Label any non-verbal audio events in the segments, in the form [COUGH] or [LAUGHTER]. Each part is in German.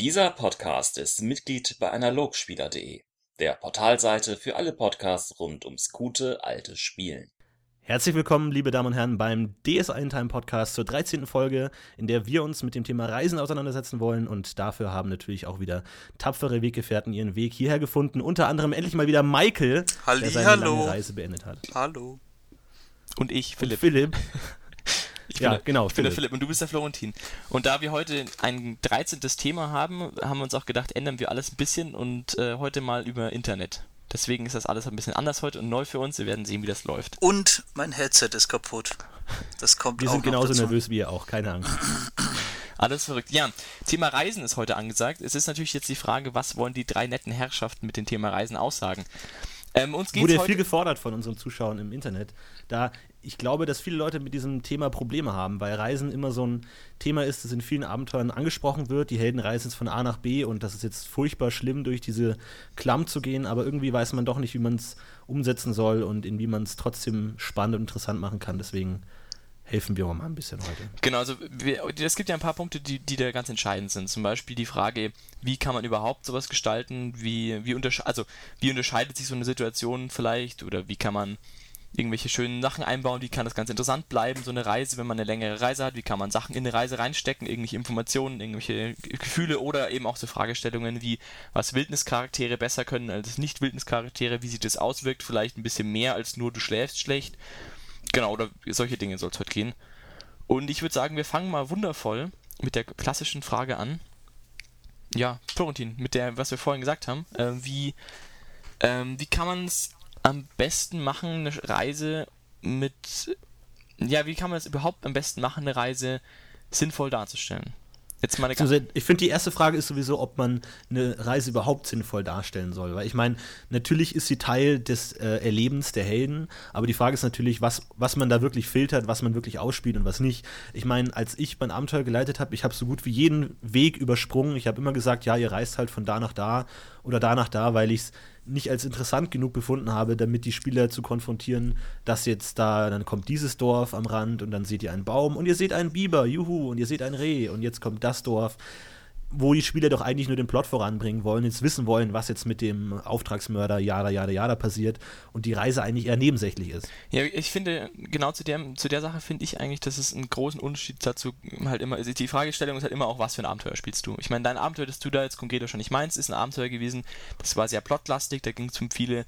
Dieser Podcast ist Mitglied bei Analogspieler.de, der Portalseite für alle Podcasts rund ums gute alte Spielen. Herzlich willkommen, liebe Damen und Herren, beim DS Ein Time Podcast zur 13. Folge, in der wir uns mit dem Thema Reisen auseinandersetzen wollen. Und dafür haben natürlich auch wieder tapfere Weggefährten ihren Weg hierher gefunden. Unter anderem endlich mal wieder Michael, Halli, der seine hallo. lange Reise beendet hat. Hallo. Und ich, Philipp. Philipp. [LAUGHS] Ich Ja, bin der, genau, Ich bin der Philipp. Philipp und du bist der Florentin. Und da wir heute ein 13. Thema haben, haben wir uns auch gedacht, ändern wir alles ein bisschen und äh, heute mal über Internet. Deswegen ist das alles ein bisschen anders heute und neu für uns. Wir werden sehen, wie das läuft. Und mein Headset ist kaputt. Das kommt Wir auch sind noch genauso dazu. nervös wie ihr auch, keine Angst. Alles verrückt. Ja, Thema Reisen ist heute angesagt. Es ist natürlich jetzt die Frage, was wollen die drei netten Herrschaften mit dem Thema Reisen aussagen? Ähm, uns geht's Wurde ja heute viel gefordert von unseren Zuschauern im Internet. Da ich glaube, dass viele Leute mit diesem Thema Probleme haben, weil Reisen immer so ein Thema ist, das in vielen Abenteuern angesprochen wird. Die Helden reisen jetzt von A nach B und das ist jetzt furchtbar schlimm, durch diese Klamm zu gehen, aber irgendwie weiß man doch nicht, wie man es umsetzen soll und in wie man es trotzdem spannend und interessant machen kann. Deswegen helfen wir auch mal ein bisschen heute. Genau, also es gibt ja ein paar Punkte, die, die da ganz entscheidend sind. Zum Beispiel die Frage, wie kann man überhaupt sowas gestalten? Wie, wie, untersche also, wie unterscheidet sich so eine Situation vielleicht? Oder wie kann man irgendwelche schönen Sachen einbauen? Wie kann das ganz interessant bleiben, so eine Reise, wenn man eine längere Reise hat? Wie kann man Sachen in eine Reise reinstecken? Irgendwelche Informationen, irgendwelche Gefühle oder eben auch so Fragestellungen wie, was Wildnischaraktere besser können als Nicht-Wildnischaraktere? Wie sich das auswirkt? Vielleicht ein bisschen mehr als nur du schläfst schlecht? Genau, oder solche Dinge soll es heute gehen. Und ich würde sagen, wir fangen mal wundervoll mit der klassischen Frage an. Ja, Florentin, mit der, was wir vorhin gesagt haben. Äh, wie, ähm, wie kann man es am besten machen, eine Reise mit. Ja, wie kann man es überhaupt am besten machen, eine Reise sinnvoll darzustellen? Jetzt mal eine Also, ich finde, die erste Frage ist sowieso, ob man eine Reise überhaupt sinnvoll darstellen soll. Weil ich meine, natürlich ist sie Teil des äh, Erlebens der Helden, aber die Frage ist natürlich, was, was man da wirklich filtert, was man wirklich ausspielt und was nicht. Ich meine, als ich mein Abenteuer geleitet habe, ich habe so gut wie jeden Weg übersprungen. Ich habe immer gesagt, ja, ihr reist halt von da nach da oder da nach da, weil ich es nicht als interessant genug befunden habe, damit die Spieler zu konfrontieren, dass jetzt da, dann kommt dieses Dorf am Rand und dann seht ihr einen Baum und ihr seht einen Biber, juhu, und ihr seht ein Reh und jetzt kommt das Dorf, wo die Spieler doch eigentlich nur den Plot voranbringen wollen, jetzt wissen wollen, was jetzt mit dem Auftragsmörder jada jada jada passiert und die Reise eigentlich eher nebensächlich ist. Ja, ich finde, genau zu der, zu der Sache finde ich eigentlich, dass es einen großen Unterschied dazu halt immer, also die Fragestellung ist halt immer auch, was für ein Abenteuer spielst du. Ich meine, dein Abenteuer, das du da jetzt konkret wahrscheinlich meinst, ist ein Abenteuer gewesen, das war sehr plotlastig, da ging es um viele,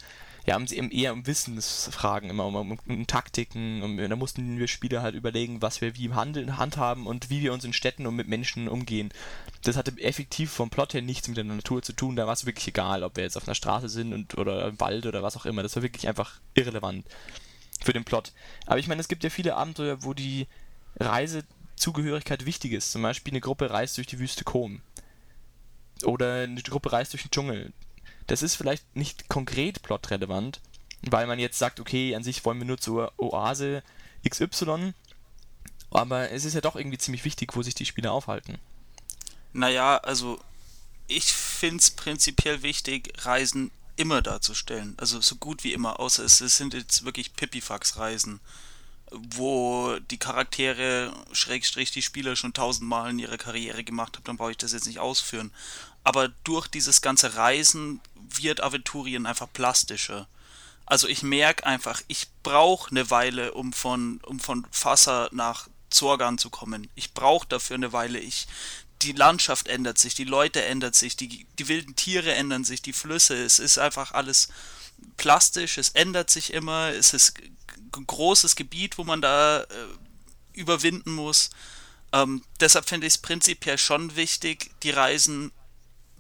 ja, um, eben eher um Wissensfragen, immer um, um, um Taktiken, um, da mussten wir Spieler halt überlegen, was wir wie im Handeln handhaben und wie wir uns in Städten und mit Menschen umgehen. Das hatte effektiv vom Plot her nichts mit der Natur zu tun, da war es wirklich egal, ob wir jetzt auf einer Straße sind und, oder im Wald oder was auch immer, das war wirklich einfach irrelevant für den Plot. Aber ich meine, es gibt ja viele Abenteuer, wo die Reisezugehörigkeit wichtig ist. Zum Beispiel eine Gruppe reist durch die Wüste Kom. Oder eine Gruppe reist durch den Dschungel. Das ist vielleicht nicht konkret plotrelevant, weil man jetzt sagt, okay, an sich wollen wir nur zur Oase XY, aber es ist ja doch irgendwie ziemlich wichtig, wo sich die Spieler aufhalten. Naja, also ich finde es prinzipiell wichtig, Reisen immer darzustellen. Also so gut wie immer, außer es, sind jetzt wirklich Pipifax-Reisen, wo die Charaktere, Schrägstrich, die Spieler schon tausendmal in ihrer Karriere gemacht haben, dann brauche ich das jetzt nicht ausführen. Aber durch dieses ganze Reisen wird Aventurien einfach plastischer. Also ich merke einfach, ich brauche eine Weile, um von, um von Fasser nach Zorgan zu kommen. Ich brauche dafür eine Weile. Ich, die Landschaft ändert sich, die Leute ändern sich, die, die wilden Tiere ändern sich, die Flüsse. Es ist einfach alles plastisch, es ändert sich immer. Es ist ein großes Gebiet, wo man da äh, überwinden muss. Ähm, deshalb finde ich es prinzipiell schon wichtig, die Reisen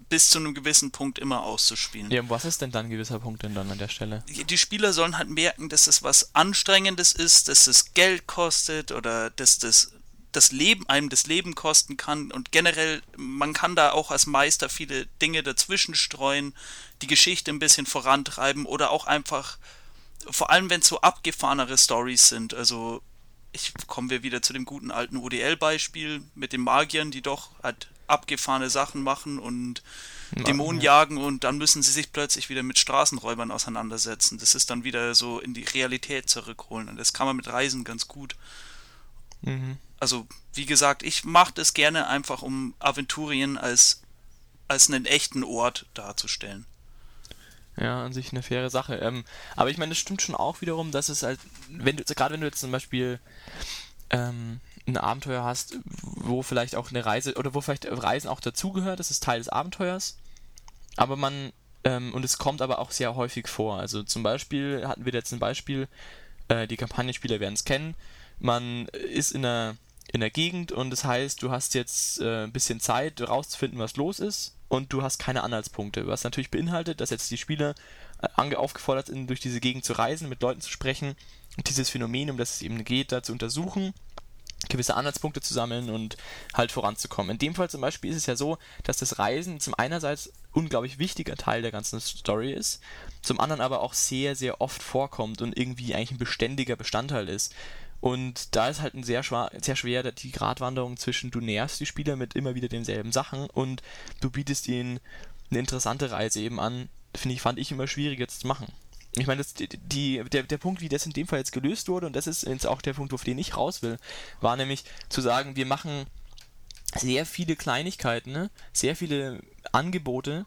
bis zu einem gewissen Punkt immer auszuspielen. Ja, was ist denn dann ein gewisser Punkt denn dann an der Stelle? Die Spieler sollen halt merken, dass es was Anstrengendes ist, dass es Geld kostet oder dass das das Leben einem das Leben kosten kann und generell man kann da auch als Meister viele Dinge dazwischen streuen, die Geschichte ein bisschen vorantreiben oder auch einfach vor allem wenn es so abgefahrenere Stories sind, also ich kommen wir wieder zu dem guten alten ODL-Beispiel mit den Magiern, die doch halt abgefahrene Sachen machen und Dämonen jagen und dann müssen sie sich plötzlich wieder mit Straßenräubern auseinandersetzen. Das ist dann wieder so in die Realität zurückholen und das kann man mit Reisen ganz gut. Mhm. Also, wie gesagt, ich mache das gerne einfach, um Aventurien als als einen echten Ort darzustellen. Ja, an sich eine faire Sache. Ähm, aber ich meine, es stimmt schon auch wiederum, dass es halt, wenn du, gerade wenn du jetzt zum Beispiel ähm, ein Abenteuer hast, wo vielleicht auch eine Reise oder wo vielleicht Reisen auch dazugehört, das ist Teil des Abenteuers. Aber man, ähm, und es kommt aber auch sehr häufig vor. Also zum Beispiel hatten wir jetzt ein Beispiel, äh, die Kampagnenspieler werden es kennen. Man ist in einer, in der Gegend und das heißt, du hast jetzt äh, ein bisschen Zeit, rauszufinden, was los ist und du hast keine Anhaltspunkte. Was natürlich beinhaltet, dass jetzt die Spieler äh, aufgefordert sind, durch diese Gegend zu reisen, mit Leuten zu sprechen und dieses Phänomen, um das es eben geht, da zu untersuchen gewisse Anhaltspunkte zu sammeln und halt voranzukommen. In dem Fall zum Beispiel ist es ja so, dass das Reisen zum einerseits unglaublich wichtiger Teil der ganzen Story ist, zum anderen aber auch sehr, sehr oft vorkommt und irgendwie eigentlich ein beständiger Bestandteil ist. Und da ist halt ein sehr, sehr schwer die Gratwanderung zwischen du nervst die Spieler mit immer wieder denselben Sachen und du bietest ihnen eine interessante Reise eben an, finde ich, fand ich immer schwierig jetzt zu machen. Ich meine, das, die, der, der Punkt, wie das in dem Fall jetzt gelöst wurde, und das ist jetzt auch der Punkt, auf den ich raus will, war nämlich zu sagen, wir machen sehr viele Kleinigkeiten, ne? sehr viele Angebote,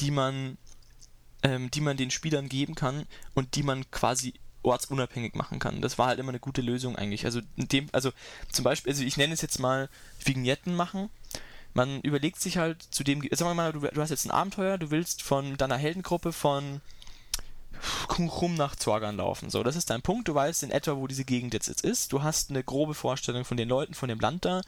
die man, ähm, die man den Spielern geben kann und die man quasi ortsunabhängig machen kann. Das war halt immer eine gute Lösung eigentlich. Also dem, also zum Beispiel, also ich nenne es jetzt mal Vignetten machen. Man überlegt sich halt zu dem, sagen wir mal, du, du hast jetzt ein Abenteuer, du willst von deiner Heldengruppe von rum nach Zorgan laufen. So, das ist dein Punkt. Du weißt in etwa, wo diese Gegend jetzt ist. Du hast eine grobe Vorstellung von den Leuten, von dem Land da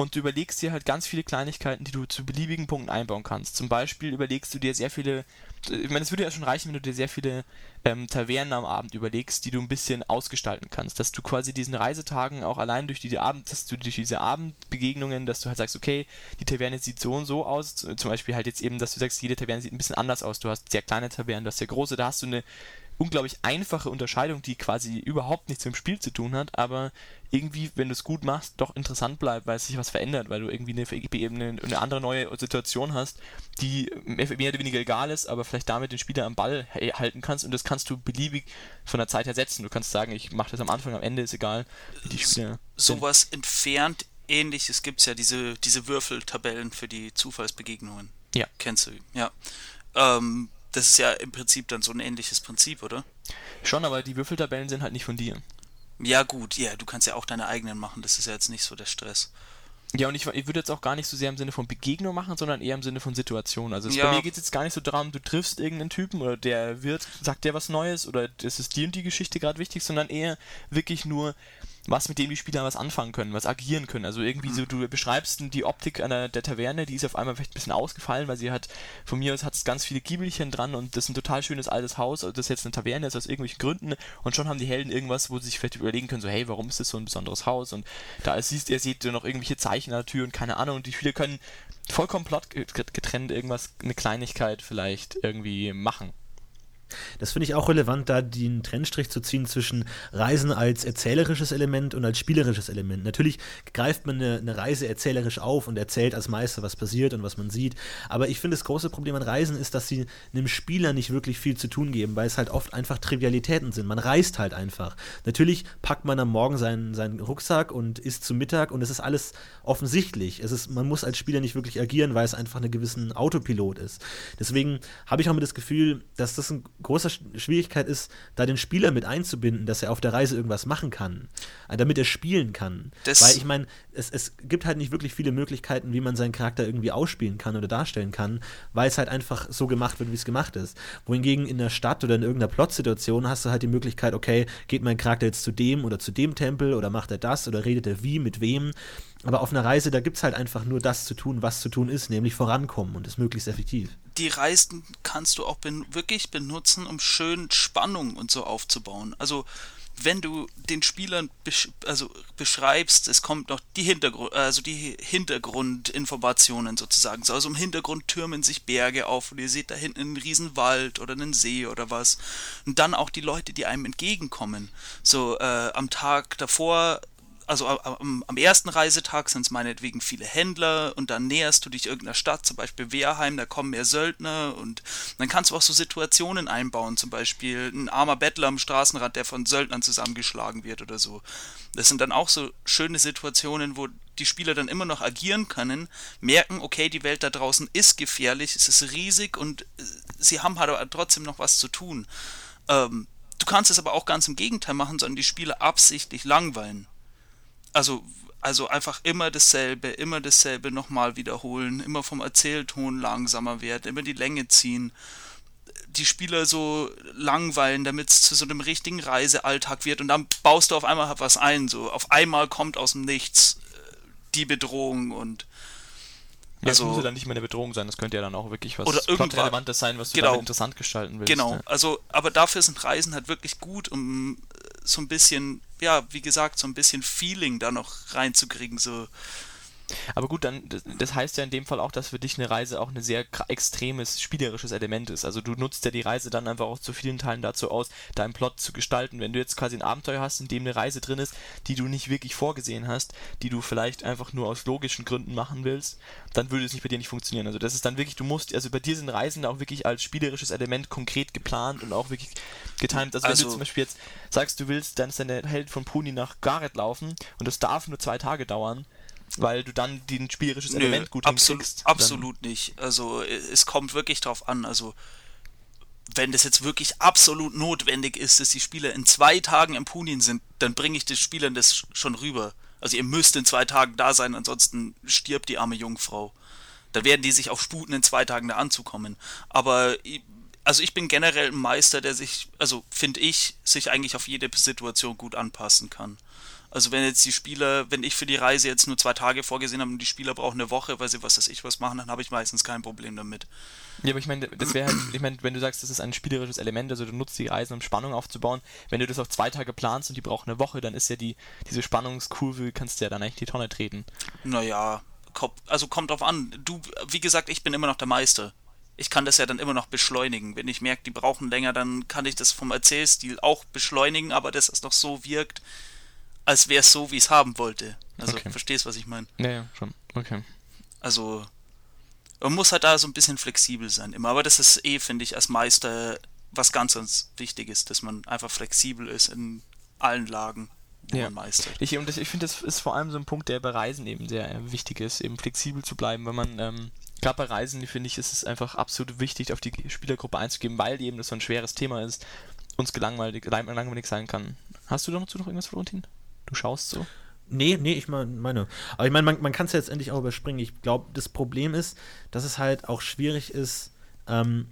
und du überlegst dir halt ganz viele Kleinigkeiten, die du zu beliebigen Punkten einbauen kannst. Zum Beispiel überlegst du dir sehr viele, ich meine, es würde ja schon reichen, wenn du dir sehr viele ähm, Tavernen am Abend überlegst, die du ein bisschen ausgestalten kannst, dass du quasi diesen Reisetagen auch allein durch diese Abend, dass du durch diese Abendbegegnungen, dass du halt sagst, okay, die Taverne sieht so und so aus, zum Beispiel halt jetzt eben, dass du sagst, jede Taverne sieht ein bisschen anders aus, du hast sehr kleine Tavernen, du hast sehr große, da hast du eine unglaublich einfache Unterscheidung, die quasi überhaupt nichts mit dem Spiel zu tun hat, aber irgendwie, wenn du es gut machst, doch interessant bleibt, weil sich was verändert, weil du irgendwie eine, eine, eine andere neue Situation hast, die mehr oder weniger egal ist, aber vielleicht damit den Spieler am Ball halten kannst und das kannst du beliebig von der Zeit her setzen. Du kannst sagen, ich mache das am Anfang, am Ende ist egal, wie die Spieler. Sowas entfernt ähnliches gibt es ja, diese, diese Würfeltabellen für die Zufallsbegegnungen. Ja. Kennst du, ja. Ähm, das ist ja im Prinzip dann so ein ähnliches Prinzip, oder? Schon, aber die Würfeltabellen sind halt nicht von dir. Ja, gut, ja, du kannst ja auch deine eigenen machen, das ist ja jetzt nicht so der Stress. Ja, und ich, ich würde jetzt auch gar nicht so sehr im Sinne von Begegnung machen, sondern eher im Sinne von Situation. Also ja. bei mir geht es jetzt gar nicht so darum, du triffst irgendeinen Typen oder der wird, sagt dir was Neues oder es ist die und die Geschichte gerade wichtig, sondern eher wirklich nur, was mit dem die Spieler was anfangen können, was agieren können. Also irgendwie so, du beschreibst die Optik einer der Taverne, die ist auf einmal vielleicht ein bisschen ausgefallen, weil sie hat, von mir aus hat es ganz viele Giebelchen dran und das ist ein total schönes altes Haus, das jetzt eine Taverne ist aus irgendwelchen Gründen und schon haben die Helden irgendwas, wo sie sich vielleicht überlegen können, so hey, warum ist das so ein besonderes Haus und da siehst ihr seht noch irgendwelche Zeichen an der Tür und keine Ahnung und die Spieler können vollkommen plot getrennt irgendwas, eine Kleinigkeit vielleicht irgendwie machen. Das finde ich auch relevant, da den Trennstrich zu ziehen zwischen Reisen als erzählerisches Element und als spielerisches Element. Natürlich greift man eine, eine, Reise erzählerisch auf und erzählt als Meister, was passiert und was man sieht. Aber ich finde, das große Problem an Reisen ist, dass sie einem Spieler nicht wirklich viel zu tun geben, weil es halt oft einfach Trivialitäten sind. Man reist halt einfach. Natürlich packt man am Morgen seinen, seinen Rucksack und isst zu Mittag und es ist alles offensichtlich. Es ist, man muss als Spieler nicht wirklich agieren, weil es einfach ein gewissen Autopilot ist. Deswegen habe ich auch immer das Gefühl, dass das ein große Schwierigkeit ist, da den Spieler mit einzubinden, dass er auf der Reise irgendwas machen kann, damit er spielen kann. Das Weil ich meine, es, es gibt halt nicht wirklich viele Möglichkeiten, wie man seinen Charakter irgendwie ausspielen kann oder darstellen kann, weil es halt einfach so gemacht wird, wie es gemacht ist. Wohingegen in der Stadt oder in irgendeiner Plotsituation hast du halt die Möglichkeit, okay, geht mein Charakter jetzt zu dem oder zu dem Tempel oder macht er das oder redet er wie, mit wem. Aber auf einer Reise, da gibt es halt einfach nur das zu tun, was zu tun ist, nämlich vorankommen und ist möglichst effektiv die Reisen kannst du auch ben wirklich benutzen, um schön Spannung und so aufzubauen. Also wenn du den Spielern besch also beschreibst, es kommt noch die Hintergrund, also die Hintergrundinformationen sozusagen. So, also im Hintergrund türmen sich Berge auf und ihr seht da hinten einen riesen Wald oder einen See oder was. Und dann auch die Leute, die einem entgegenkommen. So äh, am Tag davor also am, am ersten Reisetag sind es meinetwegen viele Händler und dann näherst du dich irgendeiner Stadt, zum Beispiel Wehrheim, da kommen mehr Söldner und dann kannst du auch so Situationen einbauen, zum Beispiel ein armer Bettler am Straßenrand, der von Söldnern zusammengeschlagen wird oder so. Das sind dann auch so schöne Situationen, wo die Spieler dann immer noch agieren können, merken, okay, die Welt da draußen ist gefährlich, es ist riesig und äh, sie haben halt trotzdem noch was zu tun. Ähm, du kannst es aber auch ganz im Gegenteil machen, sondern die Spieler absichtlich langweilen. Also, also einfach immer dasselbe, immer dasselbe nochmal wiederholen, immer vom Erzählton langsamer werden, immer die Länge ziehen die Spieler so langweilen, damit es zu so einem richtigen Reisealltag wird und dann baust du auf einmal was ein, so auf einmal kommt aus dem Nichts äh, die Bedrohung und ja, also, das muss ja dann nicht mehr eine Bedrohung sein, das könnte ja dann auch wirklich was oder Relevantes sein, was du genau, interessant gestalten willst. Genau, ja. also, aber dafür sind Reisen halt wirklich gut, um so ein bisschen, ja, wie gesagt, so ein bisschen Feeling da noch reinzukriegen, so aber gut, dann, das heißt ja in dem Fall auch, dass für dich eine Reise auch ein sehr extremes spielerisches Element ist. Also du nutzt ja die Reise dann einfach auch zu vielen Teilen dazu aus, deinen Plot zu gestalten. Wenn du jetzt quasi ein Abenteuer hast, in dem eine Reise drin ist, die du nicht wirklich vorgesehen hast, die du vielleicht einfach nur aus logischen Gründen machen willst, dann würde es nicht bei dir nicht funktionieren. Also das ist dann wirklich, du musst, also bei dir sind Reisen auch wirklich als spielerisches Element konkret geplant und auch wirklich getimt. Also, also wenn du also zum Beispiel jetzt sagst, du willst, dann ist deine Held von Puni nach Gareth laufen und das darf nur zwei Tage dauern, weil du dann den spielerisches Nö, Element gut absolut, hinkriegst. Absolut nicht. Also es kommt wirklich drauf an. Also wenn das jetzt wirklich absolut notwendig ist, dass die Spieler in zwei Tagen im Punin sind, dann bringe ich den Spielern das schon rüber. Also ihr müsst in zwei Tagen da sein, ansonsten stirbt die arme Jungfrau. Da werden die sich auch sputen, in zwei Tagen da anzukommen. Aber also ich bin generell ein Meister, der sich, also finde ich, sich eigentlich auf jede Situation gut anpassen kann. Also wenn jetzt die Spieler, wenn ich für die Reise jetzt nur zwei Tage vorgesehen habe und die Spieler brauchen eine Woche, weil sie was weiß ich was machen, dann habe ich meistens kein Problem damit. Ja, aber ich meine, das wäre halt, ich meine, wenn du sagst, das ist ein spielerisches Element, also du nutzt die Reisen, um Spannung aufzubauen, wenn du das auf zwei Tage planst und die brauchen eine Woche, dann ist ja die, diese Spannungskurve, kannst du ja dann eigentlich die Tonne treten. Naja, also kommt drauf an. Du, wie gesagt, ich bin immer noch der Meister. Ich kann das ja dann immer noch beschleunigen. Wenn ich merke, die brauchen länger, dann kann ich das vom Erzählstil auch beschleunigen, aber dass es noch so wirkt, als wäre es so, wie ich es haben wollte. Also okay. verstehst, was ich meine? Ja, ja, schon. Okay. Also man muss halt da so ein bisschen flexibel sein immer. Aber das ist eh, finde ich, als Meister was ganz, ganz wichtig ist, dass man einfach flexibel ist in allen Lagen, wo ja. man meistert. Ich, und ich finde, das ist vor allem so ein Punkt, der bei Reisen eben sehr wichtig ist, eben flexibel zu bleiben, wenn man ähm, gerade bei Reisen, finde ich, ist es einfach absolut wichtig, auf die Spielergruppe einzugeben, weil eben das so ein schweres Thema ist, uns gelangweilig, langweilig sein kann. Hast du dazu noch irgendwas, Florentin? Du schaust so? Nee, nee, ich meine. Aber ich meine, man, man kann es ja jetzt endlich auch überspringen. Ich glaube, das Problem ist, dass es halt auch schwierig ist. Ähm,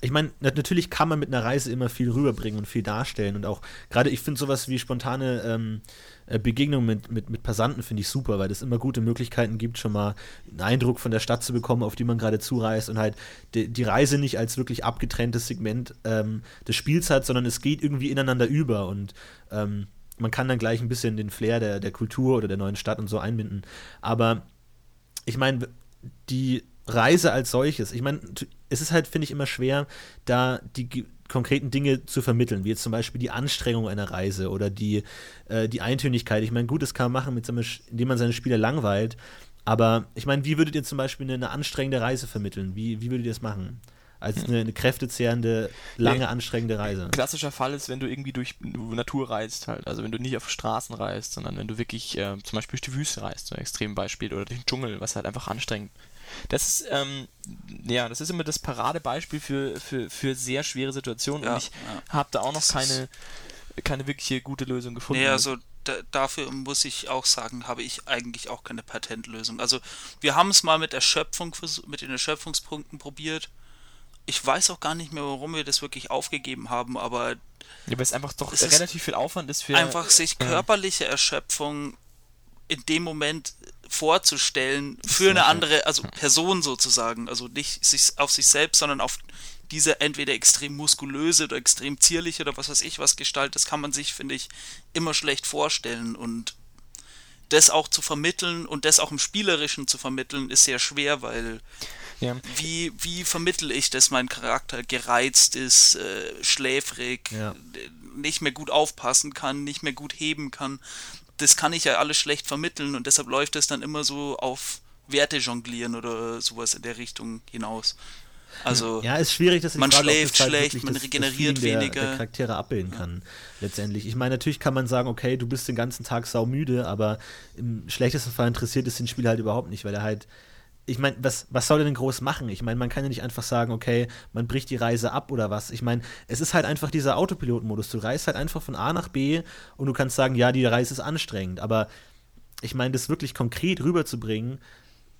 ich meine, natürlich kann man mit einer Reise immer viel rüberbringen und viel darstellen. Und auch gerade, ich finde sowas wie spontane ähm, äh, Begegnungen mit, mit, mit Passanten finde ich super, weil es immer gute Möglichkeiten gibt, schon mal einen Eindruck von der Stadt zu bekommen, auf die man gerade zureist und halt die, die, Reise nicht als wirklich abgetrenntes Segment ähm, des Spiels hat, sondern es geht irgendwie ineinander über. Und ähm, man kann dann gleich ein bisschen den Flair der, der Kultur oder der neuen Stadt und so einbinden. Aber ich meine, die Reise als solches, ich meine, es ist halt, finde ich, immer schwer, da die konkreten Dinge zu vermitteln, wie jetzt zum Beispiel die Anstrengung einer Reise oder die, äh, die Eintönigkeit. Ich meine, gut, das kann man machen, mit seinem, indem man seine Spieler langweilt, aber ich meine, wie würdet ihr zum Beispiel eine, eine anstrengende Reise vermitteln? Wie, wie würdet ihr das machen? Als eine, eine kräftezehrende, lange, nee, anstrengende Reise. Klassischer Fall ist, wenn du irgendwie durch Natur reist halt. Also wenn du nicht auf Straßen reist, sondern wenn du wirklich äh, zum Beispiel durch die Wüste reist, so ein Extrembeispiel, oder durch den Dschungel, was halt einfach anstrengend das ist, ähm, ja, das ist immer das Paradebeispiel für, für, für sehr schwere Situationen ja, und ich ja. habe da auch noch keine, keine wirkliche gute Lösung gefunden. Nee, also da, dafür muss ich auch sagen, habe ich eigentlich auch keine Patentlösung. Also wir haben es mal mit Erschöpfung, mit den Erschöpfungspunkten probiert ich weiß auch gar nicht mehr, warum wir das wirklich aufgegeben haben, aber. Ja, weil es einfach doch es relativ viel Aufwand ist für. Einfach sich körperliche Erschöpfung in dem Moment vorzustellen für eine andere, also Person sozusagen, also nicht sich, auf sich selbst, sondern auf diese entweder extrem muskulöse oder extrem zierliche oder was weiß ich was Gestalt, das kann man sich, finde ich, immer schlecht vorstellen und das auch zu vermitteln und das auch im Spielerischen zu vermitteln, ist sehr schwer, weil ja. Wie, wie vermittel ich, dass mein Charakter gereizt ist, äh, schläfrig, ja. nicht mehr gut aufpassen kann, nicht mehr gut heben kann? das kann ich ja alles schlecht vermitteln und deshalb läuft es dann immer so auf Werte jonglieren oder sowas in der Richtung hinaus. Also ja, ist schwierig, dass man Frage, schläft halt schlecht, man das, regeneriert das der, weniger. Der Charaktere abbilden kann, letztendlich. Ich meine, natürlich kann man sagen, okay, du bist den ganzen Tag saumüde, aber im schlechtesten Fall interessiert es den Spieler halt überhaupt nicht, weil er halt ich meine, was, was soll er denn groß machen? Ich meine, man kann ja nicht einfach sagen, okay, man bricht die Reise ab oder was. Ich meine, es ist halt einfach dieser Autopilot-Modus. Du reist halt einfach von A nach B und du kannst sagen, ja, die Reise ist anstrengend. Aber ich meine, das wirklich konkret rüberzubringen,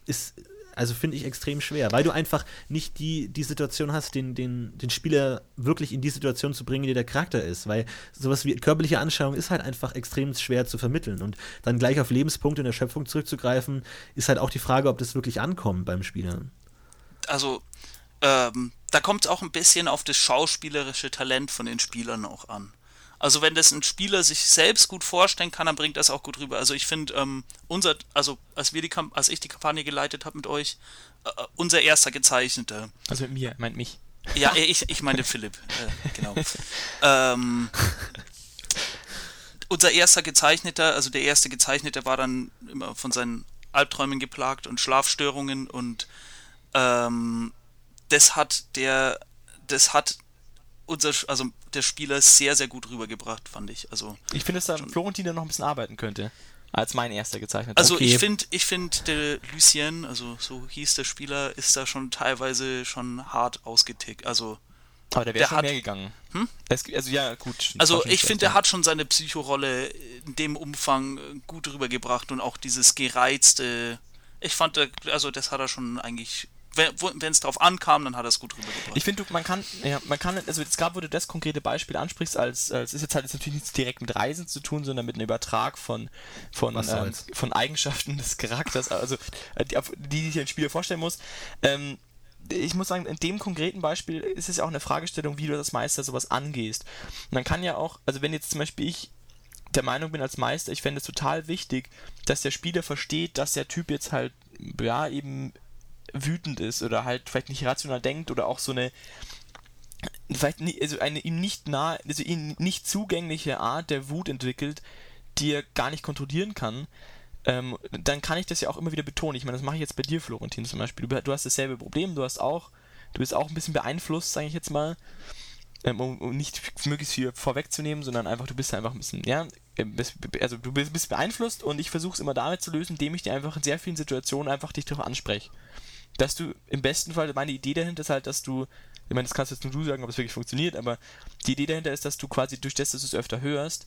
ist, also finde ich extrem schwer, weil du einfach nicht die, die Situation hast, den, den, den Spieler wirklich in die Situation zu bringen, in der der Charakter ist. Weil sowas wie körperliche Anschauung ist halt einfach extrem schwer zu vermitteln. Und dann gleich auf Lebenspunkte in der Schöpfung zurückzugreifen, ist halt auch die Frage, ob das wirklich ankommt beim Spieler. Also, ähm, da kommt es auch ein bisschen auf das schauspielerische Talent von den Spielern auch an. Also wenn das ein Spieler sich selbst gut vorstellen kann, dann bringt das auch gut rüber. Also ich finde, ähm, unser, also als wir die Kamp als ich die Kampagne geleitet habe mit euch, äh, unser erster gezeichneter. Also mit mir, meint mich. Ja, ich, ich meine Philipp, äh, genau. [LAUGHS] ähm, unser erster gezeichneter, also der erste gezeichneter war dann immer von seinen Albträumen geplagt und Schlafstörungen und ähm, das hat der, das hat unser, also der Spieler sehr, sehr gut rübergebracht, fand ich. Also, ich finde, dass da Florentin noch ein bisschen arbeiten könnte. Als mein erster gezeichnet. Also okay. ich finde, ich finde, der Lucien, also so hieß der Spieler, ist da schon teilweise schon hart ausgetickt. Also aber der wäre schon hat, mehr gegangen. Hm? Es, also ja, gut. Also ich finde, der hat schon seine Psychorolle in dem Umfang gut rübergebracht und auch dieses gereizte. Ich fand, also das hat er schon eigentlich wenn es drauf ankam, dann hat er es gut rübergebracht. Ich finde, man kann, ja, man kann, also jetzt gerade, wo du das konkrete Beispiel ansprichst, als, als ist jetzt halt jetzt natürlich nichts direkt mit Reisen zu tun, sondern mit einem Übertrag von, von, ähm, von Eigenschaften des Charakters, also die, die sich ein Spieler vorstellen muss. Ähm, ich muss sagen, in dem konkreten Beispiel ist es ja auch eine Fragestellung, wie du das Meister sowas angehst. Und dann kann ja auch, also wenn jetzt zum Beispiel ich der Meinung bin als Meister, ich fände es total wichtig, dass der Spieler versteht, dass der Typ jetzt halt, ja, eben wütend ist oder halt vielleicht nicht rational denkt oder auch so eine vielleicht nie, also eine ihm nicht nah, also ihm nicht zugängliche Art der Wut entwickelt, die er gar nicht kontrollieren kann, ähm, dann kann ich das ja auch immer wieder betonen. Ich meine, das mache ich jetzt bei dir, Florentin, zum Beispiel. Du, du hast dasselbe Problem, du hast auch, du bist auch ein bisschen beeinflusst, sage ich jetzt mal, ähm, um, um, nicht möglichst viel vorwegzunehmen, sondern einfach, du bist einfach ein bisschen, ja, ähm, also du bist, bist beeinflusst und ich versuche es immer damit zu lösen, indem ich dir einfach in sehr vielen Situationen einfach dich darauf anspreche dass du im besten Fall, meine Idee dahinter ist halt, dass du, ich meine, das kannst jetzt nur du sagen, ob es wirklich funktioniert, aber die Idee dahinter ist, dass du quasi durch das, dass du es öfter hörst,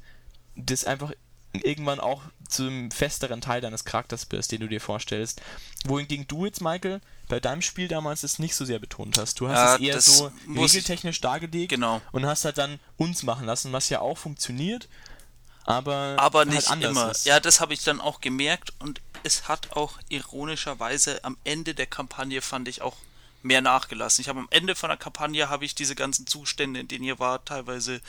das einfach irgendwann auch zum festeren Teil deines Charakters bist, den du dir vorstellst. Wohingegen du jetzt, Michael, bei deinem Spiel damals es nicht so sehr betont hast. Du hast ja, es eher so regeltechnisch dargelegt genau. und hast halt dann uns machen lassen, was ja auch funktioniert, aber, aber halt nicht immer. Ist. Ja, das habe ich dann auch gemerkt und es hat auch ironischerweise am Ende der Kampagne fand ich auch mehr nachgelassen. Ich habe am Ende von der Kampagne habe ich diese ganzen Zustände, in denen ihr wart, teilweise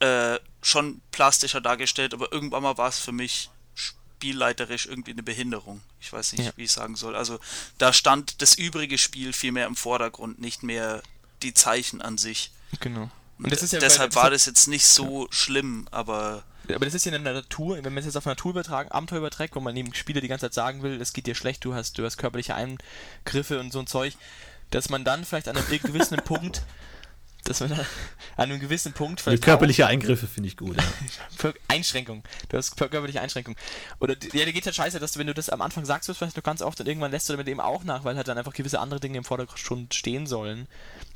äh, schon plastischer dargestellt, aber irgendwann mal war es für mich spielleiterisch irgendwie eine Behinderung. Ich weiß nicht, ja. wie ich sagen soll. Also da stand das übrige Spiel viel mehr im Vordergrund, nicht mehr die Zeichen an sich. Genau. Und, Und ja deshalb war das jetzt nicht so ja. schlimm, aber aber das ist ja in der Natur, wenn man es jetzt auf Natur übertragen, Abenteuer überträgt, wo man dem Spieler die ganze Zeit sagen will, es geht dir schlecht, du hast, du hast körperliche Eingriffe und so ein Zeug, dass man dann vielleicht an einem gewissen [LAUGHS] Punkt dass man [LAUGHS] an einem gewissen Punkt. Die körperliche Eingriffe finde ich gut. Ja. [LAUGHS] Einschränkung. Du hast körperliche Einschränkung. Oder ja, dir geht halt scheiße, dass du, wenn du das am Anfang sagst, wirst vielleicht noch ganz oft und irgendwann lässt du damit eben auch nach, weil halt dann einfach gewisse andere Dinge im Vordergrund stehen sollen.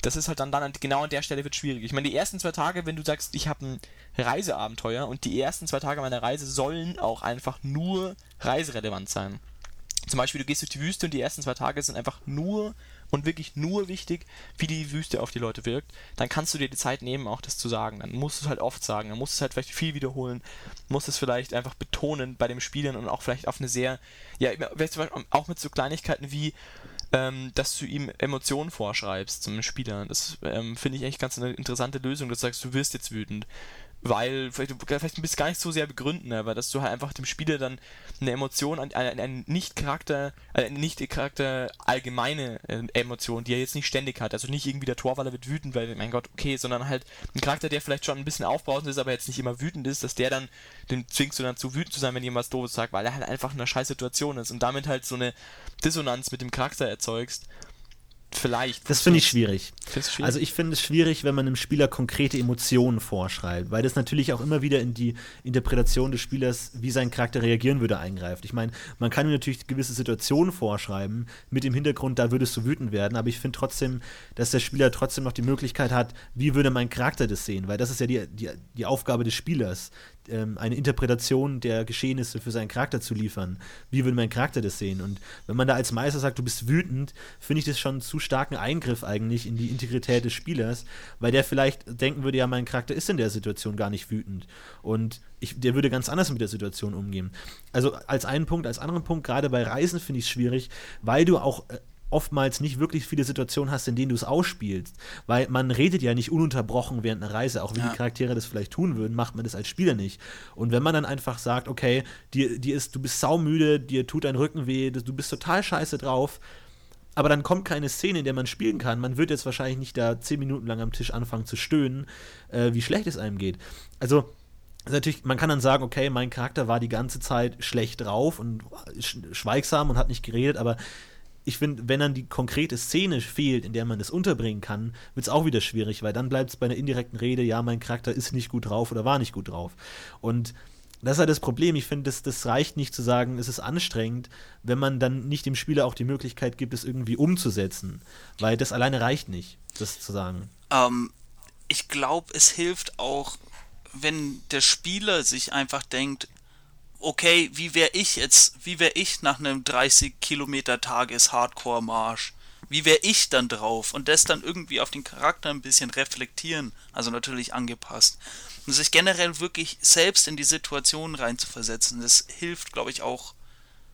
Das ist halt dann, dann genau an der Stelle wird schwierig. Ich meine, die ersten zwei Tage, wenn du sagst, ich habe ein Reiseabenteuer und die ersten zwei Tage meiner Reise sollen auch einfach nur reiserelevant sein. Zum Beispiel, du gehst durch die Wüste und die ersten zwei Tage sind einfach nur und wirklich nur wichtig, wie die Wüste auf die Leute wirkt, dann kannst du dir die Zeit nehmen, auch das zu sagen. Dann musst du es halt oft sagen, dann musst du es halt vielleicht viel wiederholen, musst es vielleicht einfach betonen bei dem Spielen und auch vielleicht auf eine sehr, ja, auch mit so Kleinigkeiten wie, ähm, dass du ihm Emotionen vorschreibst zum Spieler. Das ähm, finde ich echt ganz eine interessante Lösung, dass du sagst, du wirst jetzt wütend. Weil, vielleicht, vielleicht bist gar nicht so sehr begründen, aber dass du halt einfach dem Spieler dann eine Emotion, einen, einen Nicht-Charakter, äh, eine Nicht-Charakter allgemeine äh, Emotion, die er jetzt nicht ständig hat. Also nicht irgendwie der Torwaller wird wütend, weil, mein Gott, okay, sondern halt ein Charakter, der vielleicht schon ein bisschen aufbrausend ist, aber jetzt nicht immer wütend ist, dass der dann, den zwingst du dann zu wütend zu sein, wenn jemand was Doofes sagt, weil er halt einfach in einer scheiß Situation ist und damit halt so eine Dissonanz mit dem Charakter erzeugst Vielleicht. Das finde ich schwierig. schwierig. Also ich finde es schwierig, wenn man einem Spieler konkrete Emotionen vorschreibt, weil das natürlich auch immer wieder in die Interpretation des Spielers, wie sein Charakter reagieren würde, eingreift. Ich meine, man kann ihm natürlich gewisse Situationen vorschreiben, mit dem Hintergrund, da würdest du wütend werden, aber ich finde trotzdem, dass der Spieler trotzdem noch die Möglichkeit hat, wie würde mein Charakter das sehen, weil das ist ja die, die, die Aufgabe des Spielers, ähm, eine Interpretation der Geschehnisse für seinen Charakter zu liefern. Wie würde mein Charakter das sehen? Und wenn man da als Meister sagt, du bist wütend, finde ich das schon zu starken Eingriff eigentlich in die Integrität des Spielers, weil der vielleicht denken würde, ja, mein Charakter ist in der Situation gar nicht wütend. Und ich, der würde ganz anders mit der Situation umgehen. Also als einen Punkt, als anderen Punkt, gerade bei Reisen finde ich es schwierig, weil du auch äh, oftmals nicht wirklich viele Situationen hast, in denen du es ausspielst. Weil man redet ja nicht ununterbrochen während einer Reise. Auch wenn ja. die Charaktere das vielleicht tun würden, macht man das als Spieler nicht. Und wenn man dann einfach sagt, okay, dir, dir ist, du bist saumüde, dir tut dein Rücken weh, du bist total scheiße drauf, aber dann kommt keine Szene, in der man spielen kann. Man wird jetzt wahrscheinlich nicht da zehn Minuten lang am Tisch anfangen zu stöhnen, äh, wie schlecht es einem geht. Also, natürlich, man kann dann sagen, okay, mein Charakter war die ganze Zeit schlecht drauf und schweigsam und hat nicht geredet, aber ich finde, wenn dann die konkrete Szene fehlt, in der man das unterbringen kann, wird es auch wieder schwierig, weil dann bleibt es bei einer indirekten Rede, ja, mein Charakter ist nicht gut drauf oder war nicht gut drauf. Und das ist halt das Problem. Ich finde, das, das reicht nicht zu sagen, es ist anstrengend, wenn man dann nicht dem Spieler auch die Möglichkeit gibt, es irgendwie umzusetzen. Weil das alleine reicht nicht, das zu sagen. Ähm, ich glaube, es hilft auch, wenn der Spieler sich einfach denkt, okay, wie wäre ich jetzt, wie wäre ich nach einem 30 Kilometer Tages Hardcore Marsch? Wie wäre ich dann drauf? Und das dann irgendwie auf den Charakter ein bisschen reflektieren, also natürlich angepasst. Und sich generell wirklich selbst in die Situation reinzuversetzen, das hilft, glaube ich, auch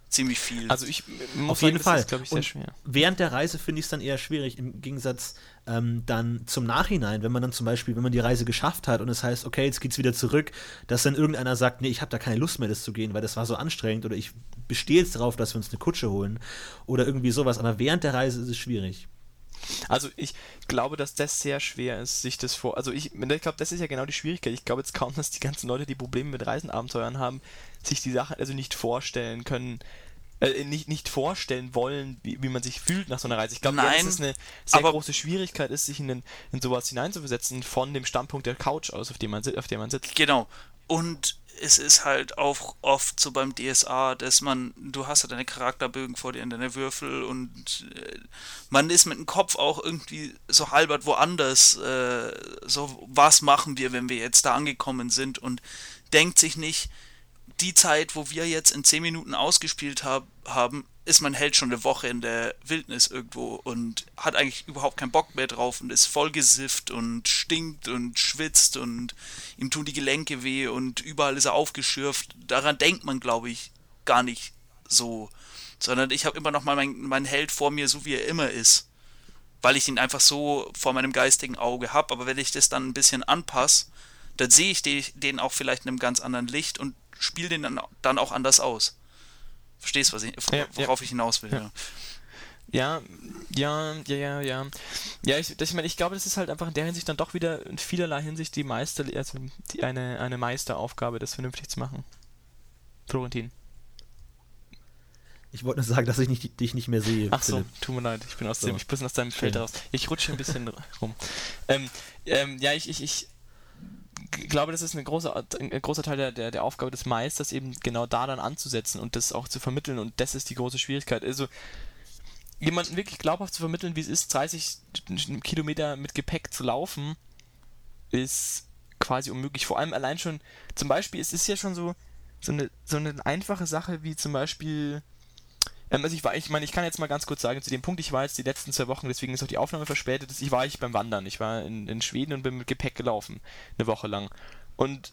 ziemlich viel. Also ich auf jeden sagen, Fall. Ist, ich, sehr schwer. Während der Reise finde ich es dann eher schwierig, im Gegensatz ähm, dann zum Nachhinein, wenn man dann zum Beispiel, wenn man die Reise geschafft hat und es heißt, okay, jetzt geht's wieder zurück, dass dann irgendeiner sagt, nee, ich habe da keine Lust mehr, das zu gehen, weil das war so anstrengend oder ich bestehe jetzt darauf, dass wir uns eine Kutsche holen oder irgendwie sowas. Aber während der Reise ist es schwierig. Also ich glaube, dass das sehr schwer ist, sich das vor. Also ich, ich glaube, das ist ja genau die Schwierigkeit. Ich glaube jetzt kaum, dass die ganzen Leute, die Probleme mit Reisenabenteuern haben, sich die Sache also nicht vorstellen können, äh, nicht, nicht vorstellen wollen, wie, wie man sich fühlt nach so einer Reise. Ich glaube, dass es eine sehr große Schwierigkeit ist, sich in, den, in sowas hineinzuversetzen von dem Standpunkt der Couch aus, auf dem man, auf dem man sitzt. Genau. Und es ist halt auch oft so beim DSA, dass man, du hast ja deine Charakterbögen vor dir und deine Würfel und äh, man ist mit dem Kopf auch irgendwie so halbert woanders. Äh, so, was machen wir, wenn wir jetzt da angekommen sind und denkt sich nicht, die Zeit, wo wir jetzt in 10 Minuten ausgespielt hab, haben, ist mein Held schon eine Woche in der Wildnis irgendwo und hat eigentlich überhaupt keinen Bock mehr drauf und ist vollgesifft und stinkt und schwitzt und ihm tun die Gelenke weh und überall ist er aufgeschürft. Daran denkt man, glaube ich, gar nicht so. Sondern ich habe immer noch mal meinen mein Held vor mir, so wie er immer ist. Weil ich ihn einfach so vor meinem geistigen Auge habe. Aber wenn ich das dann ein bisschen anpasse, dann sehe ich den auch vielleicht in einem ganz anderen Licht und spiele den dann, dann auch anders aus. Verstehst, was ich, worauf ja. ich hinaus will. Ja. Ja, ja, ja, ja, ja. Ja, ich, das, ich meine, ich glaube, das ist halt einfach in der Hinsicht dann doch wieder in vielerlei Hinsicht die Meister, also die, eine, eine Meisteraufgabe, das vernünftig zu machen. Florentin. Ich wollte nur sagen, dass ich nicht, dich nicht mehr sehe. Ach so, tut mir leid, ich bin aus so. dem, ich bin aus deinem Feld raus. Ich rutsche ein bisschen [LAUGHS] rum. Ähm, ähm, ja, ich, ich, ich glaube, das ist eine große, ein großer Teil der, der, der Aufgabe des Meisters, eben genau da dann anzusetzen und das auch zu vermitteln. Und das ist die große Schwierigkeit. Also, jemanden wirklich glaubhaft zu vermitteln, wie es ist, 30 Kilometer mit Gepäck zu laufen, ist quasi unmöglich. Vor allem allein schon, zum Beispiel, es ist ja schon so, so eine, so eine einfache Sache wie zum Beispiel also ich war, ich meine, ich kann jetzt mal ganz kurz sagen, zu dem Punkt, ich war jetzt die letzten zwei Wochen, deswegen ist auch die Aufnahme verspätet, ich war ich beim Wandern. Ich war in, in Schweden und bin mit Gepäck gelaufen, eine Woche lang. Und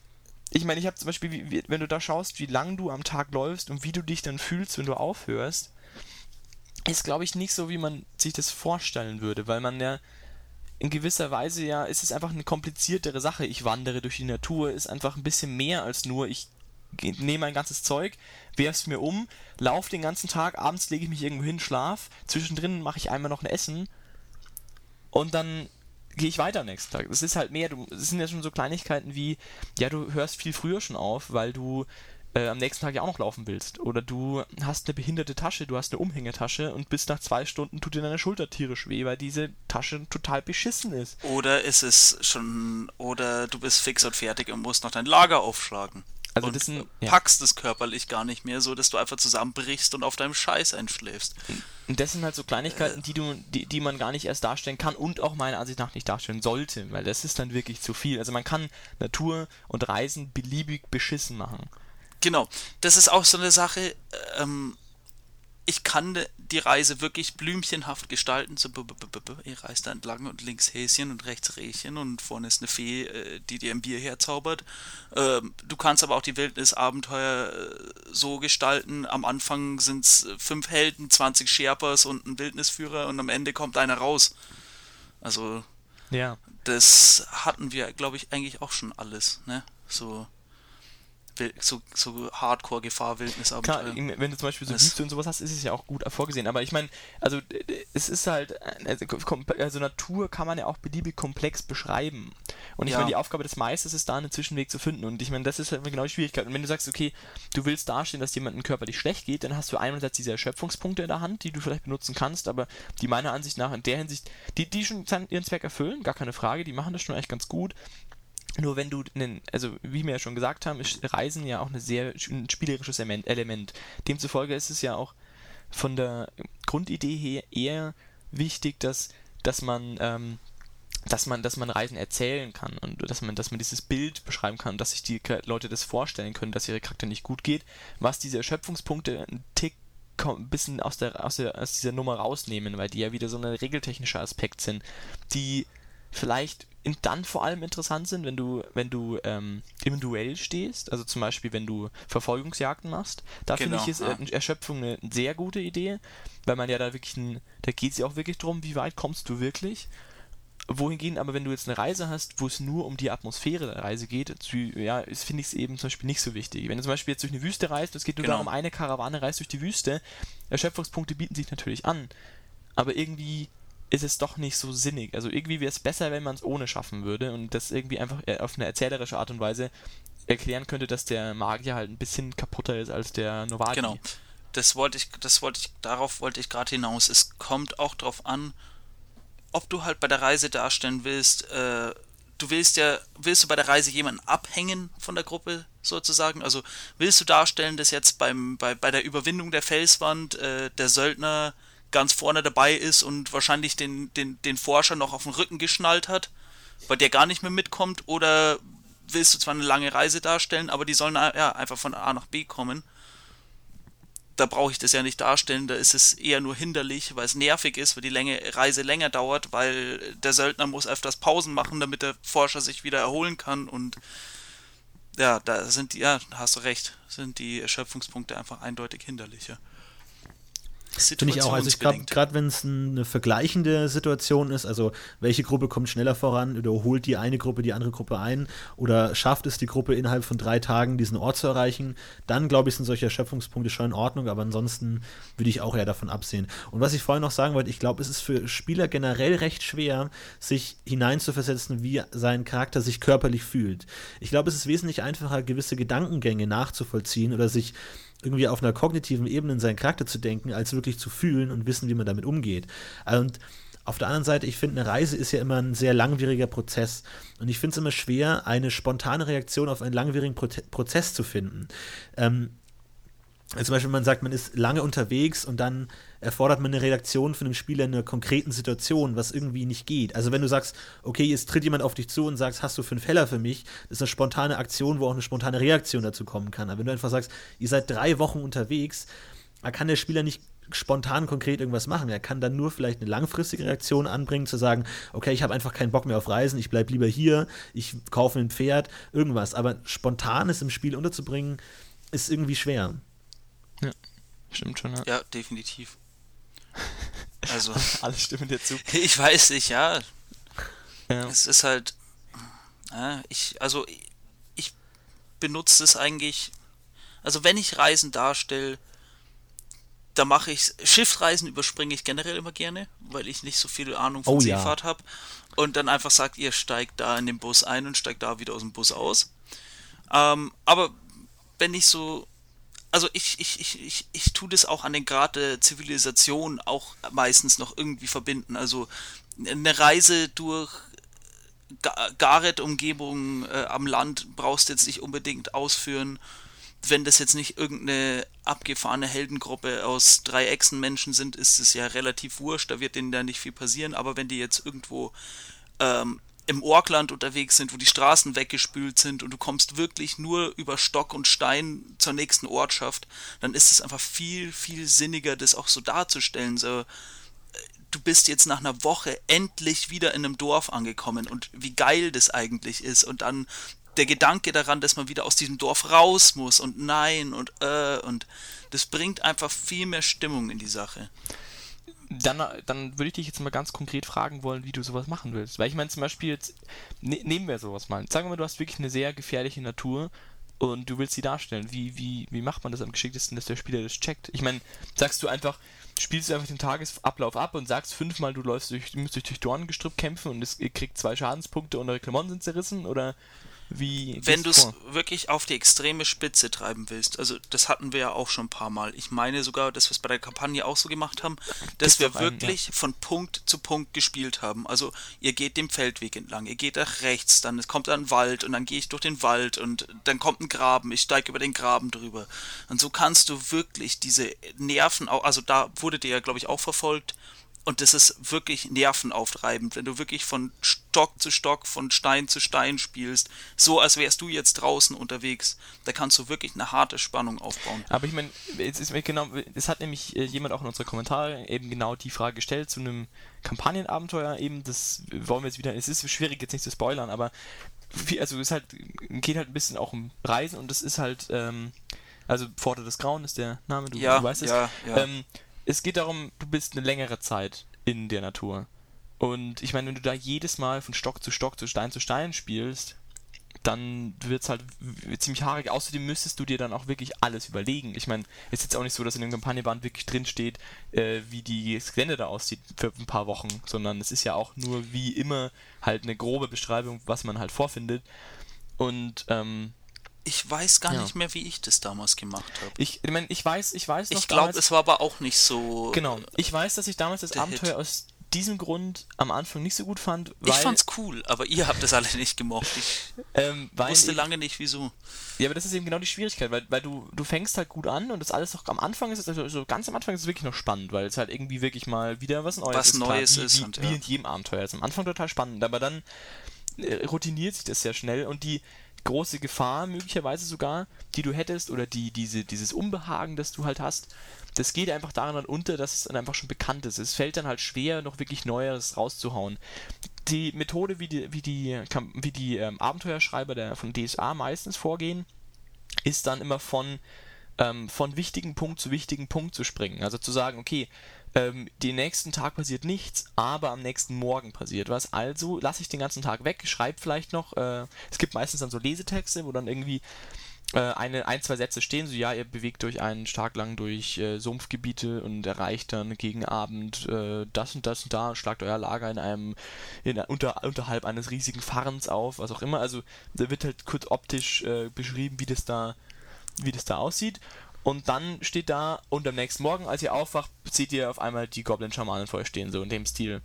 ich meine, ich habe zum Beispiel, wie, wie, wenn du da schaust, wie lang du am Tag läufst und wie du dich dann fühlst, wenn du aufhörst, ist, glaube ich, nicht so, wie man sich das vorstellen würde, weil man ja in gewisser Weise ja, ist es einfach eine kompliziertere Sache. Ich wandere durch die Natur, ist einfach ein bisschen mehr als nur, ich nehme mein ganzes Zeug, werf's mir um, laufe den ganzen Tag, abends lege ich mich irgendwo hin, schlaf, zwischendrin mache ich einmal noch ein Essen und dann gehe ich weiter am nächsten Tag. Das ist halt mehr, das sind ja schon so Kleinigkeiten wie, ja, du hörst viel früher schon auf, weil du äh, am nächsten Tag ja auch noch laufen willst. Oder du hast eine behinderte Tasche, du hast eine Umhängetasche und bis nach zwei Stunden tut dir deine Schulter tierisch weh, weil diese Tasche total beschissen ist. Oder ist es schon, oder du bist fix und fertig und musst noch dein Lager aufschlagen. Also und das sind, ja. packst es körperlich gar nicht mehr, so dass du einfach zusammenbrichst und auf deinem Scheiß einschläfst. Und das sind halt so Kleinigkeiten, die, du, die, die man gar nicht erst darstellen kann und auch meiner Ansicht nach nicht darstellen sollte, weil das ist dann wirklich zu viel. Also man kann Natur und Reisen beliebig beschissen machen. Genau, das ist auch so eine Sache, ähm, ich kann die Reise wirklich blümchenhaft gestalten. So, b -b -b ihr reist da entlang und links Häschen und rechts Rehchen und vorne ist eine Fee, äh, die dir ein Bier herzaubert. Ähm, du kannst aber auch die Wildnisabenteuer äh, so gestalten. Am Anfang sind es fünf Helden, 20 Sherpas und ein Wildnisführer und am Ende kommt einer raus. Also, ja. das hatten wir, glaube ich, eigentlich auch schon alles. Ne? So so, so Hardcore-Gefahr, Wildnisabenteuer. Klar, wenn du zum Beispiel so Wüste und sowas hast, ist es ja auch gut vorgesehen. Aber ich meine, also es ist halt, also, also, Natur kann man ja auch beliebig komplex beschreiben. Und ich ja. meine, die Aufgabe des Meisters ist da, einen Zwischenweg zu finden. Und ich meine, das ist halt genau die Schwierigkeit. Und wenn du sagst, okay, du willst darstellen, dass jemandem körperlich schlecht geht, dann hast du einerseits diese Erschöpfungspunkte in der Hand, die du vielleicht benutzen kannst, aber die meiner Ansicht nach in der Hinsicht, die, die schon ihren Zweck erfüllen, gar keine Frage, die machen das schon echt ganz gut. Nur wenn du, einen, also wie wir ja schon gesagt haben, ist Reisen ja auch ein sehr ein spielerisches Element. Demzufolge ist es ja auch von der Grundidee her eher wichtig, dass, dass man ähm, dass man, dass man Reisen erzählen kann und dass man, dass man dieses Bild beschreiben kann, dass sich die Leute das vorstellen können, dass ihre Charakter nicht gut geht, was diese Erschöpfungspunkte ein Tick ein bisschen aus, der, aus, der, aus dieser Nummer rausnehmen, weil die ja wieder so ein regeltechnischer Aspekt sind, die vielleicht dann vor allem interessant sind, wenn du, wenn du ähm, im Duell stehst, also zum Beispiel, wenn du Verfolgungsjagden machst. Da genau, finde ich ist äh, Erschöpfung eine sehr gute Idee, weil man ja da wirklich, ein, da geht es ja auch wirklich darum, wie weit kommst du wirklich. Wohingegen, aber wenn du jetzt eine Reise hast, wo es nur um die Atmosphäre der Reise geht, ja, finde ich es eben zum Beispiel nicht so wichtig. Wenn du zum Beispiel jetzt durch eine Wüste reist, es geht nur genau. darum, eine Karawane reist durch die Wüste, Erschöpfungspunkte bieten sich natürlich an, aber irgendwie ist es doch nicht so sinnig. Also irgendwie wäre es besser, wenn man es ohne schaffen würde und das irgendwie einfach äh, auf eine erzählerische Art und Weise erklären könnte, dass der Magier halt ein bisschen kaputter ist als der Novadi. Genau. Das wollte ich, das wollte ich, darauf wollte ich gerade hinaus. Es kommt auch darauf an, ob du halt bei der Reise darstellen willst, äh, du willst ja, willst du bei der Reise jemanden abhängen von der Gruppe sozusagen? Also willst du darstellen, dass jetzt beim, bei, bei der Überwindung der Felswand äh, der Söldner ganz vorne dabei ist und wahrscheinlich den, den, den Forscher noch auf den Rücken geschnallt hat, weil der gar nicht mehr mitkommt, oder willst du zwar eine lange Reise darstellen, aber die sollen ja einfach von A nach B kommen. Da brauche ich das ja nicht darstellen, da ist es eher nur hinderlich, weil es nervig ist, weil die Länge, Reise länger dauert, weil der Söldner muss öfters Pausen machen, damit der Forscher sich wieder erholen kann und ja, da sind die, ja, hast du recht, sind die Erschöpfungspunkte einfach eindeutig hinderlicher. Finde ich auch. Also ich glaube, gerade wenn es eine vergleichende Situation ist, also welche Gruppe kommt schneller voran, überholt die eine Gruppe die andere Gruppe ein oder schafft es die Gruppe innerhalb von drei Tagen diesen Ort zu erreichen, dann glaube ich, sind solche Erschöpfungspunkte schon in Ordnung, aber ansonsten würde ich auch eher davon absehen. Und was ich vorhin noch sagen wollte, ich glaube, es ist für Spieler generell recht schwer, sich hineinzuversetzen, wie sein Charakter sich körperlich fühlt. Ich glaube, es ist wesentlich einfacher, gewisse Gedankengänge nachzuvollziehen oder sich irgendwie auf einer kognitiven Ebene in seinen Charakter zu denken, als wirklich zu fühlen und wissen, wie man damit umgeht. Und auf der anderen Seite, ich finde, eine Reise ist ja immer ein sehr langwieriger Prozess. Und ich finde es immer schwer, eine spontane Reaktion auf einen langwierigen Pro Prozess zu finden. Ähm, zum Beispiel, man sagt, man ist lange unterwegs und dann erfordert man eine Reaktion von dem Spieler in einer konkreten Situation, was irgendwie nicht geht. Also wenn du sagst, okay, jetzt tritt jemand auf dich zu und sagst, hast du fünf Heller für mich, das ist eine spontane Aktion, wo auch eine spontane Reaktion dazu kommen kann. Aber wenn du einfach sagst, ihr seid drei Wochen unterwegs, da kann der Spieler nicht spontan konkret irgendwas machen. Er kann dann nur vielleicht eine langfristige Reaktion anbringen, zu sagen, okay, ich habe einfach keinen Bock mehr auf Reisen, ich bleibe lieber hier, ich kaufe ein Pferd, irgendwas. Aber spontanes im Spiel unterzubringen, ist irgendwie schwer. Ja, stimmt schon. Ja, ja definitiv. Also. [LAUGHS] Alles stimmen dir zu. [LAUGHS] Ich weiß nicht, ja. Ja. Es ist halt, ja, ich, also ich benutze es eigentlich, also wenn ich Reisen darstelle, da mache ich Schiffsreisen überspringe ich generell immer gerne, weil ich nicht so viel Ahnung von oh, Seefahrt ja. habe. Und dann einfach sagt, ihr steigt da in den Bus ein und steigt da wieder aus dem Bus aus. Ähm, aber wenn ich so, also ich, ich, ich, ich, ich tue das auch an den Grad der Zivilisation auch meistens noch irgendwie verbinden. Also eine Reise durch Gareth-Umgebung äh, am Land brauchst du jetzt nicht unbedingt ausführen. Wenn das jetzt nicht irgendeine abgefahrene Heldengruppe aus drei Echsenmenschen sind, ist es ja relativ wurscht, da wird denen da nicht viel passieren, aber wenn die jetzt irgendwo ähm, im Orkland unterwegs sind, wo die Straßen weggespült sind und du kommst wirklich nur über Stock und Stein zur nächsten Ortschaft, dann ist es einfach viel, viel sinniger, das auch so darzustellen. So, du bist jetzt nach einer Woche endlich wieder in einem Dorf angekommen und wie geil das eigentlich ist und dann der Gedanke daran, dass man wieder aus diesem Dorf raus muss und nein und äh und das bringt einfach viel mehr Stimmung in die Sache. Dann, dann würde ich dich jetzt mal ganz konkret fragen wollen, wie du sowas machen willst. Weil ich meine zum Beispiel jetzt, ne, nehmen wir sowas mal. Sagen wir mal, du hast wirklich eine sehr gefährliche Natur und du willst sie darstellen. Wie, wie, wie macht man das am geschicktesten, dass der Spieler das checkt? Ich meine, sagst du einfach, spielst du einfach den Tagesablauf ab und sagst fünfmal, du läufst durch, du musst durch Dornengestrüpp kämpfen und es, kriegt zwei Schadenspunkte und eure Klamotten sind zerrissen oder wie Wenn du es wirklich auf die extreme Spitze treiben willst, also das hatten wir ja auch schon ein paar Mal. Ich meine sogar, dass wir es bei der Kampagne auch so gemacht haben, dass wir wirklich einen, ja. von Punkt zu Punkt gespielt haben. Also ihr geht den Feldweg entlang, ihr geht nach rechts, dann kommt ein Wald und dann gehe ich durch den Wald und dann kommt ein Graben, ich steige über den Graben drüber. Und so kannst du wirklich diese Nerven, also da wurde dir ja glaube ich auch verfolgt, und das ist wirklich nervenauftreibend, wenn du wirklich von Stock zu Stock, von Stein zu Stein spielst, so als wärst du jetzt draußen unterwegs. Da kannst du wirklich eine harte Spannung aufbauen. Aber ich meine, es ist genau, es hat nämlich äh, jemand auch in unsere Kommentare eben genau die Frage gestellt zu einem Kampagnenabenteuer. Eben, das wollen wir jetzt wieder. Es ist schwierig jetzt nicht zu spoilern, aber wie, also es halt geht halt ein bisschen auch um Reisen und das ist halt, ähm, also Pforte des Grauen ist der Name, du, ja, du weißt es. Ja, ja. Ähm, es geht darum, du bist eine längere Zeit in der Natur. Und ich meine, wenn du da jedes Mal von Stock zu Stock, zu Stein zu Stein spielst, dann wird es halt ziemlich haarig. Außerdem müsstest du dir dann auch wirklich alles überlegen. Ich meine, es ist jetzt auch nicht so, dass in dem Kampagnenband wirklich drin steht, äh, wie die Gelände da aussieht für ein paar Wochen, sondern es ist ja auch nur wie immer halt eine grobe Beschreibung, was man halt vorfindet. Und ähm, ich weiß gar ja. nicht mehr, wie ich das damals gemacht habe. Ich, ich meine, ich weiß, ich weiß noch Ich glaube, es war aber auch nicht so. Genau. Ich weiß, dass ich damals das Abenteuer Hit. aus diesem Grund am Anfang nicht so gut fand. ich fand's cool, aber ihr habt das alle nicht gemocht. Ich ähm, wusste ich, lange nicht, wieso. Ja, aber das ist eben genau die Schwierigkeit, weil, weil du, du fängst halt gut an und das alles noch am Anfang ist, also so ganz am Anfang ist es wirklich noch spannend, weil es halt irgendwie wirklich mal wieder was Neues was ist. Neues klar, ist. Wie, und, wie ja. in jedem Abenteuer. ist am Anfang total spannend, aber dann äh, routiniert sich das sehr schnell und die, große Gefahr möglicherweise sogar, die du hättest oder die, diese, dieses Unbehagen, das du halt hast, das geht einfach daran dann unter, dass es dann einfach schon bekannt ist. Es fällt dann halt schwer, noch wirklich Neues rauszuhauen. Die Methode, wie die, wie die, wie die ähm, Abenteuerschreiber der, von DSA meistens vorgehen, ist dann immer von, ähm, von wichtigen Punkt zu wichtigen Punkt zu springen. Also zu sagen, okay, ähm, den nächsten Tag passiert nichts, aber am nächsten Morgen passiert was. Also lasse ich den ganzen Tag weg, schreibe vielleicht noch. Äh, es gibt meistens dann so Lesetexte, wo dann irgendwie äh, eine, ein, zwei Sätze stehen, so ja, ihr bewegt euch einen Tag lang durch äh, Sumpfgebiete und erreicht dann gegen Abend äh, das und das und da und schlagt euer Lager in einem, in, unter, unterhalb eines riesigen Fahrens auf, was auch immer. Also da wird halt kurz optisch äh, beschrieben, wie das da, wie das da aussieht. Und dann steht da, und am nächsten Morgen, als ihr aufwacht, seht ihr auf einmal die Goblin-Schamanen vor euch stehen, so in dem Stil.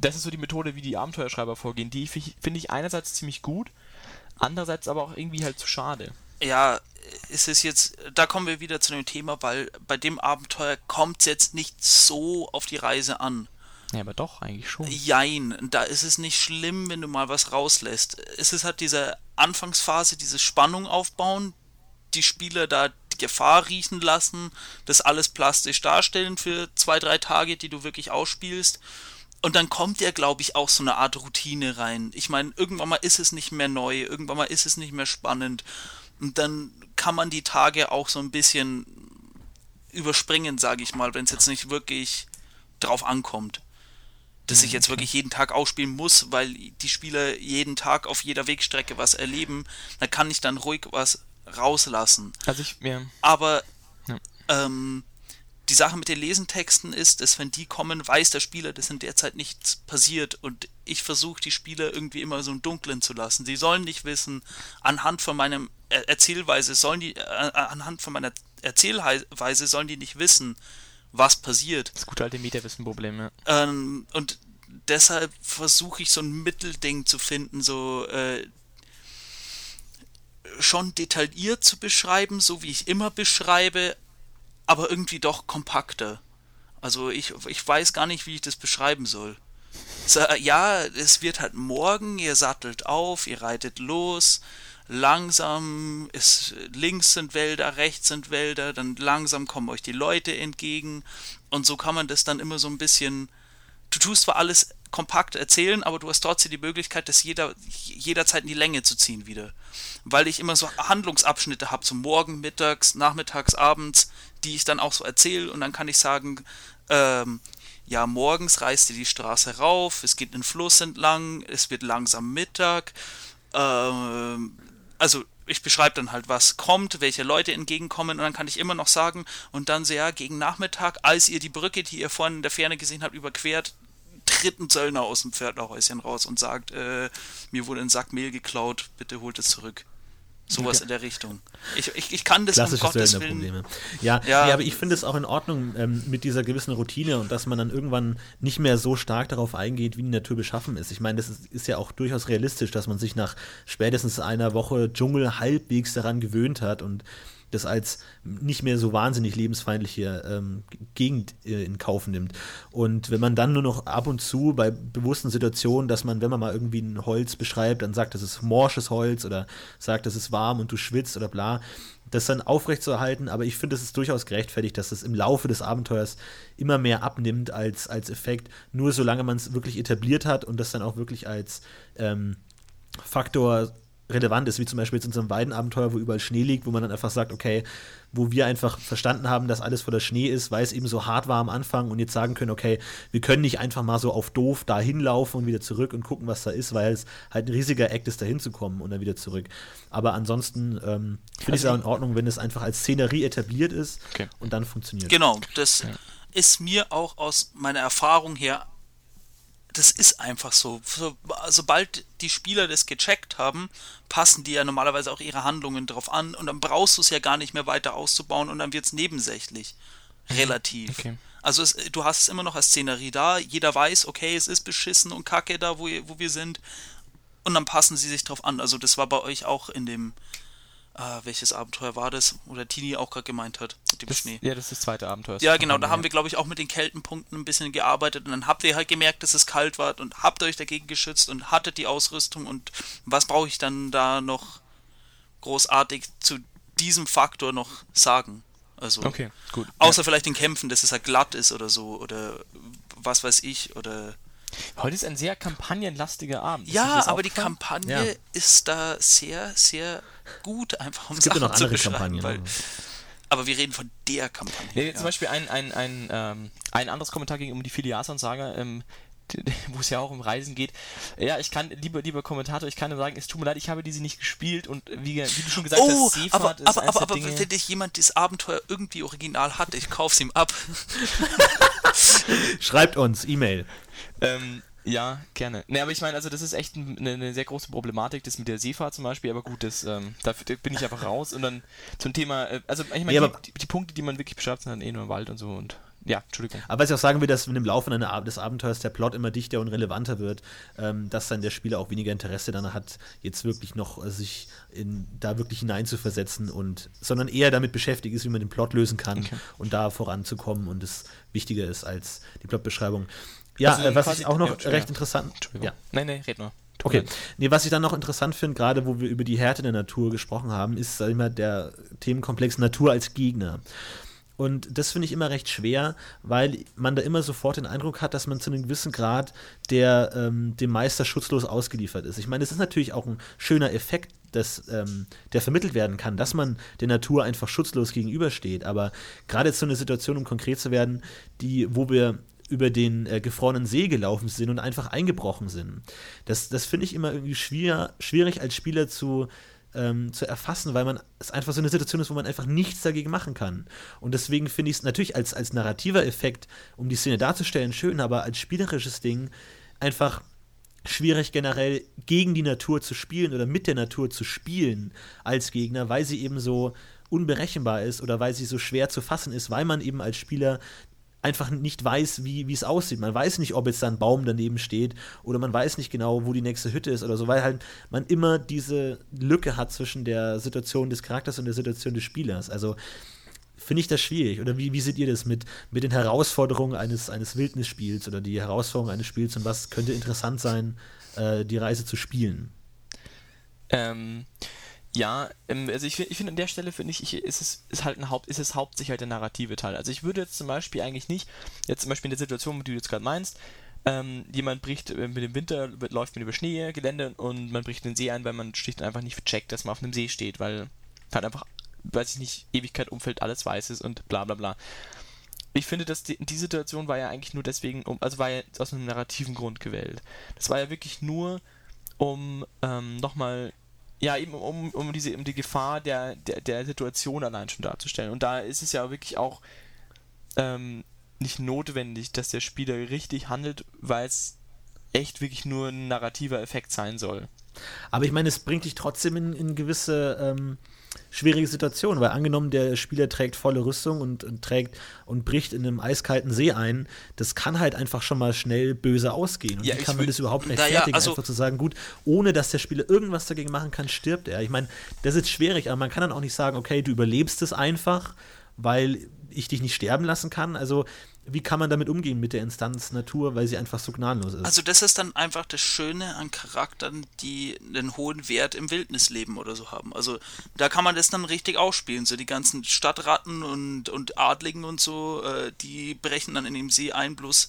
Das ist so die Methode, wie die Abenteuerschreiber vorgehen. Die finde ich einerseits ziemlich gut, andererseits aber auch irgendwie halt zu schade. Ja, ist es jetzt, da kommen wir wieder zu dem Thema, weil bei dem Abenteuer kommt es jetzt nicht so auf die Reise an. Ja, aber doch, eigentlich schon. Jein, da ist es nicht schlimm, wenn du mal was rauslässt. Es ist halt diese Anfangsphase, diese Spannung aufbauen, die Spieler da Gefahr riechen lassen, das alles plastisch darstellen für zwei, drei Tage, die du wirklich ausspielst. Und dann kommt ja, glaube ich, auch so eine Art Routine rein. Ich meine, irgendwann mal ist es nicht mehr neu, irgendwann mal ist es nicht mehr spannend. Und dann kann man die Tage auch so ein bisschen überspringen, sage ich mal, wenn es jetzt nicht wirklich drauf ankommt. das ich jetzt wirklich jeden Tag ausspielen muss, weil die Spieler jeden Tag auf jeder Wegstrecke was erleben, dann kann ich dann ruhig was rauslassen. Also ich, ja. Aber Ja. ähm, die Sache mit den Lesentexten ist, dass wenn die kommen, weiß der Spieler, dass in der Zeit nichts passiert und ich versuche die Spieler irgendwie immer so im Dunkeln zu lassen. Sie sollen nicht wissen, anhand von meinem er Erzählweise sollen die, äh, anhand von meiner Erzählweise sollen die nicht wissen, was passiert. Das gute alte Metawissen-Problem, ja. Ähm, und deshalb versuche ich so ein Mittelding zu finden, so äh, schon detailliert zu beschreiben, so wie ich immer beschreibe, aber irgendwie doch kompakter. Also ich, ich weiß gar nicht, wie ich das beschreiben soll. So, äh, ja, es wird halt morgen, ihr sattelt auf, ihr reitet los, langsam ist links sind Wälder, rechts sind Wälder, dann langsam kommen euch die Leute entgegen und so kann man das dann immer so ein bisschen du tust zwar alles kompakt erzählen, aber du hast trotzdem die Möglichkeit, das jeder, jederzeit in die Länge zu ziehen wieder. Weil ich immer so Handlungsabschnitte habe, so morgen, mittags, nachmittags, abends, die ich dann auch so erzähle und dann kann ich sagen, ähm, ja, morgens reist ihr die Straße rauf, es geht den Fluss entlang, es wird langsam Mittag, ähm, also ich beschreibe dann halt, was kommt, welche Leute entgegenkommen und dann kann ich immer noch sagen und dann sehr gegen Nachmittag, als ihr die Brücke, die ihr vorhin in der Ferne gesehen habt, überquert, tritt ein Zöllner aus dem Pferdlerhäuschen raus und sagt, äh, mir wurde ein Sack Mehl geklaut, bitte holt es zurück. Sowas Okay. in der Richtung. Ich, ich, ich kann das um Gottes Willen. Ja, Ja. Nee, aber ich finde es auch in Ordnung ähm, mit dieser gewissen Routine und dass man dann irgendwann nicht mehr so stark darauf eingeht, wie die Natur beschaffen ist. Ich meine, das ist, ist ja auch durchaus realistisch, dass man sich nach spätestens einer Woche Dschungel halbwegs daran gewöhnt hat und das als nicht mehr so wahnsinnig lebensfeindliche ähm, Gegend äh, in Kauf nimmt. Und wenn man dann nur noch ab und zu bei bewussten Situationen, dass man, wenn man mal irgendwie ein Holz beschreibt, dann sagt, das ist morsches Holz oder sagt, das ist warm und du schwitzt oder bla, das dann aufrechtzuerhalten, aber ich finde, es ist durchaus gerechtfertigt, dass es im Laufe des Abenteuers immer mehr abnimmt als, als Effekt, nur solange man es wirklich etabliert hat und das dann auch wirklich als ähm, Faktor relevant ist, wie zum Beispiel jetzt in unserem Weidenabenteuer, wo überall Schnee liegt, wo man dann einfach sagt, okay, wo wir einfach verstanden haben, dass alles voller Schnee ist, weil es eben so hart war am Anfang und jetzt sagen können, okay, wir können nicht einfach mal so auf doof da hinlaufen und wieder zurück und gucken, was da ist, weil es halt ein riesiger Act ist, da hinzukommen und dann wieder zurück. Aber ansonsten ähm, finde ich es Also- auch in Ordnung, wenn es einfach als Szenerie etabliert ist Okay. und dann funktioniert. Genau, das ist mir auch aus meiner Erfahrung her, das ist einfach so. so. Sobald die Spieler das gecheckt haben, passen die ja normalerweise auch ihre Handlungen drauf an und dann brauchst du es ja gar nicht mehr weiter auszubauen und dann wird es nebensächlich. Relativ. Okay. Also es, du hast es immer noch als Szenerie da, jeder weiß, okay, es ist beschissen und kacke da, wo, wo wir sind und dann passen sie sich drauf an. Also das war bei euch auch in dem, äh, welches Abenteuer war das? Oder Tini auch gerade gemeint hat, mit dem Das, Schnee. ja, das ist das zweite Abenteuer. Ja, genau, da haben wir, glaube ich, auch mit den Kältenpunkten ein bisschen gearbeitet und dann habt ihr halt gemerkt, dass es kalt war und habt euch dagegen geschützt und hattet die Ausrüstung und was brauche ich dann da noch großartig zu diesem Faktor noch sagen? Also, Okay, gut. außer vielleicht in Kämpfen, dass es halt glatt ist oder so oder was weiß ich oder. Ja. Heute ist ein sehr kampagnenlastiger Abend. Ist Ja, aber die? Kampagne Ja. ist da sehr, sehr gut, einfach um Es gibt ja Sachen noch zu andere beschreiben. Kampagnen. Weil, aber- wir reden von der Kampagne. Nee, ja. Zum Beispiel ein, ein, ein, ähm, ein anderes Kommentar ging um die Filiason-Saga, ähm, wo es ja auch um Reisen geht. Ja, ich kann, lieber, lieber Kommentator, ich kann nur sagen, es tut mir leid, ich habe diese nicht gespielt und wie, wie du schon gesagt Oh, hast, Seefahrt aber, ist aber, aber, aber Dinge. wenn dich jemand das Abenteuer irgendwie original hat, ich kauf's ihm ab. [LAUGHS] [LAUGHS] Schreibt uns, E-Mail. Ähm, ja, gerne. Ne, aber ich meine, also das ist echt ein- eine, eine sehr große Problematik, das mit der Seefahrt zum Beispiel, aber gut, das, ähm, dafür bin ich einfach raus und dann zum Thema, äh, also ich meine, Nee, die, die Punkte, die man wirklich beschreibt, sind dann eh nur im Wald und so und ja, Entschuldigung. Aber was ich auch sagen will, dass wenn im Laufe einer Ab des Abenteuers der Plot immer dichter und relevanter wird, ähm, dass dann der Spieler auch weniger Interesse daran hat, jetzt wirklich noch äh, sich in, da wirklich hineinzuversetzen und sondern eher damit beschäftigt ist, wie man den Plot lösen kann Okay. und da voranzukommen und es wichtiger ist als die Plotbeschreibung. Ja, Also äh, was ich auch noch ja, recht interessant. Entschuldigung. Ja. Nee, nee, red nur. Okay. Nee, was ich dann noch interessant finde, gerade wo wir über die Härte der Natur gesprochen haben, ist mal, der Themenkomplex Natur als Gegner. Und das finde ich immer recht schwer, weil man da immer sofort den Eindruck hat, dass man zu einem gewissen Grad der, ähm, dem Meister schutzlos ausgeliefert ist. Ich meine, es ist natürlich auch ein schöner Effekt, dass, ähm, der vermittelt werden kann, dass man der Natur einfach schutzlos gegenübersteht. Aber gerade jetzt so eine Situation, um konkret zu werden, die, wo wir über den äh, gefrorenen See gelaufen sind und einfach eingebrochen sind. Das, das finde ich immer irgendwie schwer, schwierig als Spieler zu, ähm, zu erfassen, weil man es einfach so eine Situation ist, wo man einfach nichts dagegen machen kann. Und deswegen finde ich es natürlich als, als narrativer Effekt, um die Szene darzustellen, schön, aber als spielerisches Ding einfach schwierig generell gegen die Natur zu spielen oder mit der Natur zu spielen als Gegner, weil sie eben so unberechenbar ist oder weil sie so schwer zu fassen ist, weil man eben als Spieler einfach nicht weiß, wie, es aussieht. Man weiß nicht, ob jetzt da ein Baum daneben steht oder man weiß nicht genau, wo die nächste Hütte ist oder so, weil halt man immer diese Lücke hat zwischen der Situation des Charakters und der Situation des Spielers. Also finde ich das schwierig. Oder wie, wie seht ihr das mit, mit den Herausforderungen eines, eines Wildnisspiels oder die Herausforderungen eines Spiels und was könnte interessant sein, äh, die Reise zu spielen? Ähm, ja, ähm, also ich, ich finde an der Stelle finde ich, ich, ist es ist halt ein Haupt, ist es hauptsächlich halt der narrative Teil. Also ich würde jetzt zum Beispiel eigentlich nicht, jetzt zum Beispiel in der Situation, die du jetzt gerade meinst, ähm, jemand bricht äh, mit dem Winter, läuft mit über Schneegelände und man bricht den See ein, weil man schlicht einfach nicht checkt, dass man auf einem See steht, weil halt einfach, weiß ich nicht, Ewigkeit umfällt, alles weiß ist und bla bla bla. Ich finde, dass die, die Situation war ja eigentlich nur deswegen, um, also war ja aus einem narrativen Grund gewählt. Das war ja wirklich nur, um ähm, nochmal ja, eben um, um diese um die Gefahr der, der, der Situation allein schon darzustellen. Und da ist es ja wirklich auch ähm, nicht notwendig, dass der Spieler richtig handelt, weil es echt wirklich nur ein narrativer Effekt sein soll. Aber ich meine, es bringt dich trotzdem in, in gewisse ähm, schwierige Situation, weil angenommen, der Spieler trägt volle Rüstung und, und, trägt und bricht in einem eiskalten See ein, das kann halt einfach schon mal schnell böse ausgehen. Und ja, wie kann man das überhaupt rechtfertigen, ja, also einfach zu sagen, gut, ohne dass der Spieler irgendwas dagegen machen kann, stirbt er. Ich meine, das ist schwierig, aber man kann dann auch nicht sagen, okay, du überlebst es einfach, weil ich dich nicht sterben lassen kann. Also wie kann man damit umgehen mit der Instanz Natur, weil sie einfach so gnadenlos ist? Also das ist dann einfach das Schöne an Charakteren, die einen hohen Wert im Wildnisleben oder so haben. Also da kann man das dann richtig ausspielen. So die ganzen Stadtratten und, und Adligen und so, äh, die brechen dann in dem See ein, bloß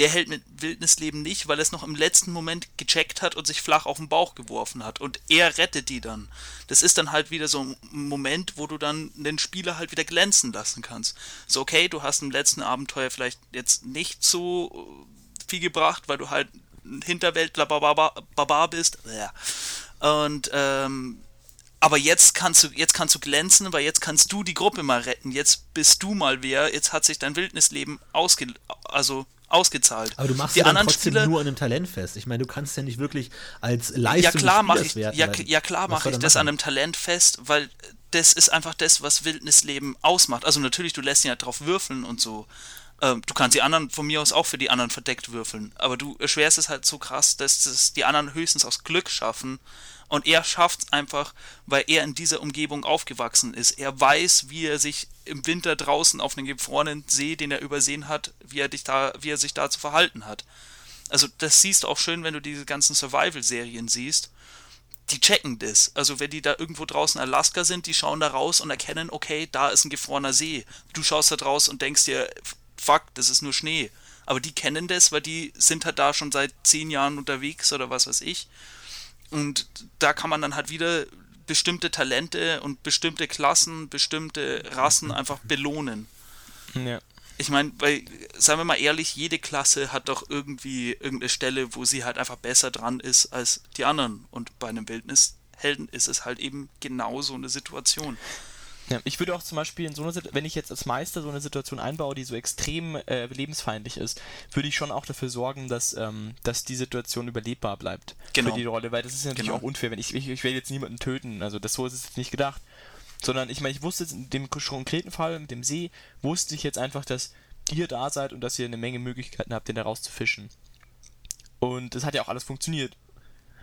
der hält mit Wildnisleben nicht, weil er es noch im letzten Moment gecheckt hat und sich flach auf den Bauch geworfen hat. Und er rettet die dann. Das ist dann halt wieder so ein Moment, wo du dann den Spieler halt wieder glänzen lassen kannst. So, okay, du hast im letzten Abenteuer vielleicht jetzt nicht so viel gebracht, weil du halt ein Hinterwäldler Barbar bist. Und ähm, aber jetzt kannst du, jetzt kannst du glänzen, weil jetzt kannst du die Gruppe mal retten. Jetzt bist du mal wer. Jetzt hat sich dein Wildnisleben ausge, also ausgezahlt. Aber du machst die ja anderen trotzdem Spieler, nur an einem Talent fest. Ich meine, du kannst ja nicht wirklich als Leistung ja, klar mache ich, ja, ja, klar mache ich das machen? an einem Talent fest, weil das ist einfach das, was Wildnisleben ausmacht. Also natürlich, du lässt ihn ja drauf würfeln und so. Ähm, du kannst die anderen von mir aus auch für die anderen verdeckt würfeln, aber du erschwerst es halt so krass, dass es die anderen höchstens aus Glück schaffen und er schafft es einfach, weil er in dieser Umgebung aufgewachsen ist. Er weiß, wie er sich im Winter draußen auf einem gefrorenen See, den er übersehen hat, wie er, dich da, wie er sich da zu verhalten hat. Also das siehst du auch schön, wenn du diese ganzen Survival-Serien siehst. Die checken das. Also wenn die da irgendwo draußen in Alaska sind, die schauen da raus und erkennen, okay, da ist ein gefrorener See. Du schaust da draus und denkst dir, fuck, das ist nur Schnee. Aber die kennen das, weil die sind halt da schon seit zehn Jahren unterwegs oder was weiß ich. Und da kann man dann halt wieder bestimmte Talente und bestimmte Klassen, bestimmte Rassen einfach belohnen. Ja. Ich meine, weil, sagen wir mal ehrlich, jede Klasse hat doch irgendwie irgendeine Stelle, wo sie halt einfach besser dran ist als die anderen. Und bei einem Wildnishelden ist es halt eben genau so eine Situation. Ja, ich würde auch zum Beispiel in so einer wenn ich jetzt als Meister so eine Situation einbaue, die so extrem äh, lebensfeindlich ist, würde ich schon auch dafür sorgen, dass, ähm, dass die Situation überlebbar bleibt genau. für die Rolle, weil das ist natürlich genau. auch unfair, wenn ich, ich, ich will jetzt niemanden töten, also das so ist es jetzt nicht gedacht. Sondern ich meine, ich wusste jetzt in dem konkreten Fall mit dem See, wusste ich jetzt einfach, dass ihr da seid und dass ihr eine Menge Möglichkeiten habt, den da rauszufischen. Und das hat ja auch alles funktioniert.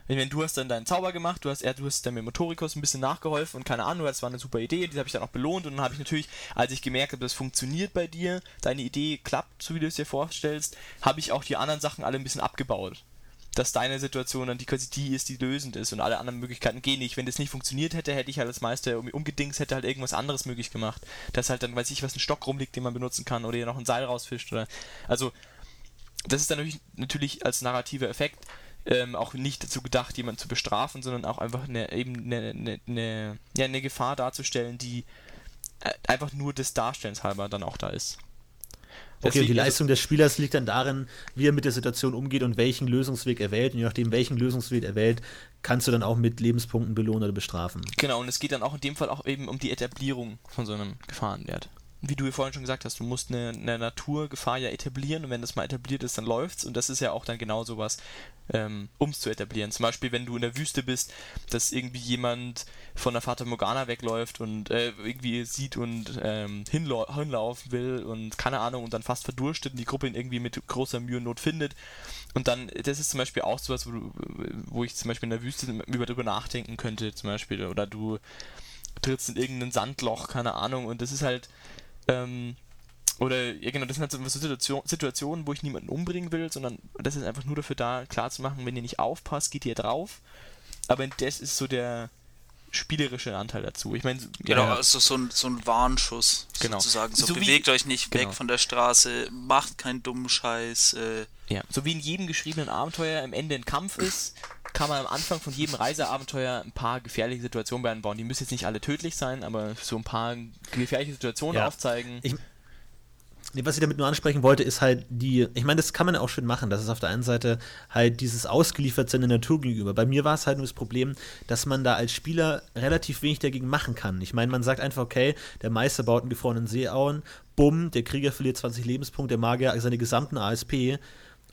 Ich meine, du hast dann deinen Zauber gemacht, du hast, ja, du hast dann mit Motorikos ein bisschen nachgeholfen und keine Ahnung, das war eine super Idee, die habe ich dann auch belohnt und dann habe ich natürlich, als ich gemerkt habe, das funktioniert bei dir, deine Idee klappt, so wie du es dir vorstellst, habe ich auch die anderen Sachen alle ein bisschen abgebaut. Dass deine Situation dann die quasi die ist, die lösend ist und alle anderen Möglichkeiten gehen nicht. Wenn das nicht funktioniert hätte, hätte ich halt Meister irgendwie umgedings, hätte halt irgendwas anderes möglich gemacht. Dass halt dann, weiß ich, was ein Stock rumliegt, den man benutzen kann oder ihr noch ein Seil rausfischt oder. Also, das ist dann natürlich, natürlich als narrativer Effekt ähm, auch nicht dazu gedacht, jemanden zu bestrafen, sondern auch einfach eine, eben eine, eine, eine, ja, eine Gefahr darzustellen, die äh, einfach nur des Darstellens halber dann auch da ist. Okay, und die Deswegen- Leistung des Spielers liegt dann darin, wie er mit der Situation umgeht und welchen Lösungsweg er wählt. Und je nachdem, welchen Lösungsweg er wählt, kannst du dann auch mit Lebenspunkten belohnen oder bestrafen. Genau, und es geht dann auch in dem Fall auch eben um die Etablierung von so einem Gefahrenwert. Wie du vorhin schon gesagt hast, du musst eine, eine Naturgefahr ja etablieren und wenn das mal etabliert ist, dann läuft's und das ist ja auch dann genau sowas, ähm, um es zu etablieren. Zum Beispiel, wenn du in der Wüste bist, dass irgendwie jemand von der Fata Morgana wegläuft und äh, irgendwie sieht und ähm, hinlau hinlaufen will und keine Ahnung und dann fast verdurstet und die Gruppe ihn irgendwie mit großer Mühe und Not findet. Und dann, das ist zum Beispiel auch sowas, wo, du, wo ich zum Beispiel in der Wüste über drüber nachdenken könnte, zum Beispiel, oder du trittst in irgendein Sandloch, keine Ahnung, und das ist halt, ähm, oder, ja genau, das sind halt so Situation, Situationen, wo ich niemanden umbringen will, sondern das ist einfach nur dafür da, klarzumachen, wenn ihr nicht aufpasst, geht ihr drauf. Aber das ist so der spielerische Anteil dazu. Ich meine, Genau, ja, also so ein, so ein Warnschuss Genau. sozusagen. So, So wie- bewegt euch nicht genau. weg von der Straße, macht keinen dummen Scheiß. Äh, Ja, so wie in jedem geschriebenen Abenteuer am Ende ein Kampf ist, kann man am Anfang von jedem Reiseabenteuer ein paar gefährliche Situationen einbauen. Die müssen jetzt nicht alle tödlich sein, aber so ein paar gefährliche Situationen Ja. aufzeigen. Ich, nee, was ich damit nur ansprechen wollte, ist halt die, ich meine, das kann man ja auch schön machen. Das ist auf der einen Seite halt dieses Ausgeliefertsein der Natur gegenüber. Bei mir war es halt nur das Problem, dass man da als Spieler relativ wenig dagegen machen kann. Ich meine, man sagt einfach, okay, der Meister baut einen gefrorenen Seeauen, bumm, der Krieger verliert 20 Lebenspunkte, der Magier seine gesamten ASP.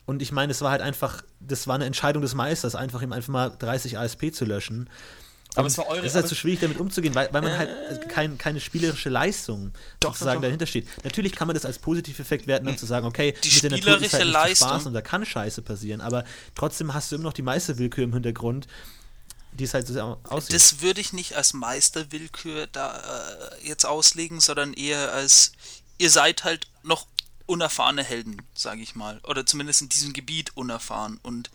Und ich meine, es war halt einfach, das war eine Entscheidung des Meisters, einfach ihm einfach mal 30 ASP zu löschen. Aber Und es war eure- Es ist halt so schwierig, damit umzugehen, weil, weil man halt kein, keine spielerische Leistung Doch, sozusagen doch, doch. dahinter steht. Natürlich kann man das als Positiveffekt werten, dann zu sagen, okay, Die mit der Natur ist halt Leistung- Spaß und da kann Scheiße passieren, aber trotzdem hast du immer noch die meiste Willkür im Hintergrund, die es halt so aussieht. das würde ich nicht als Meisterwillkür da äh, jetzt auslegen, sondern eher als ihr seid halt noch unerfahrene Helden, sage ich mal. Oder zumindest in diesem Gebiet unerfahren. Und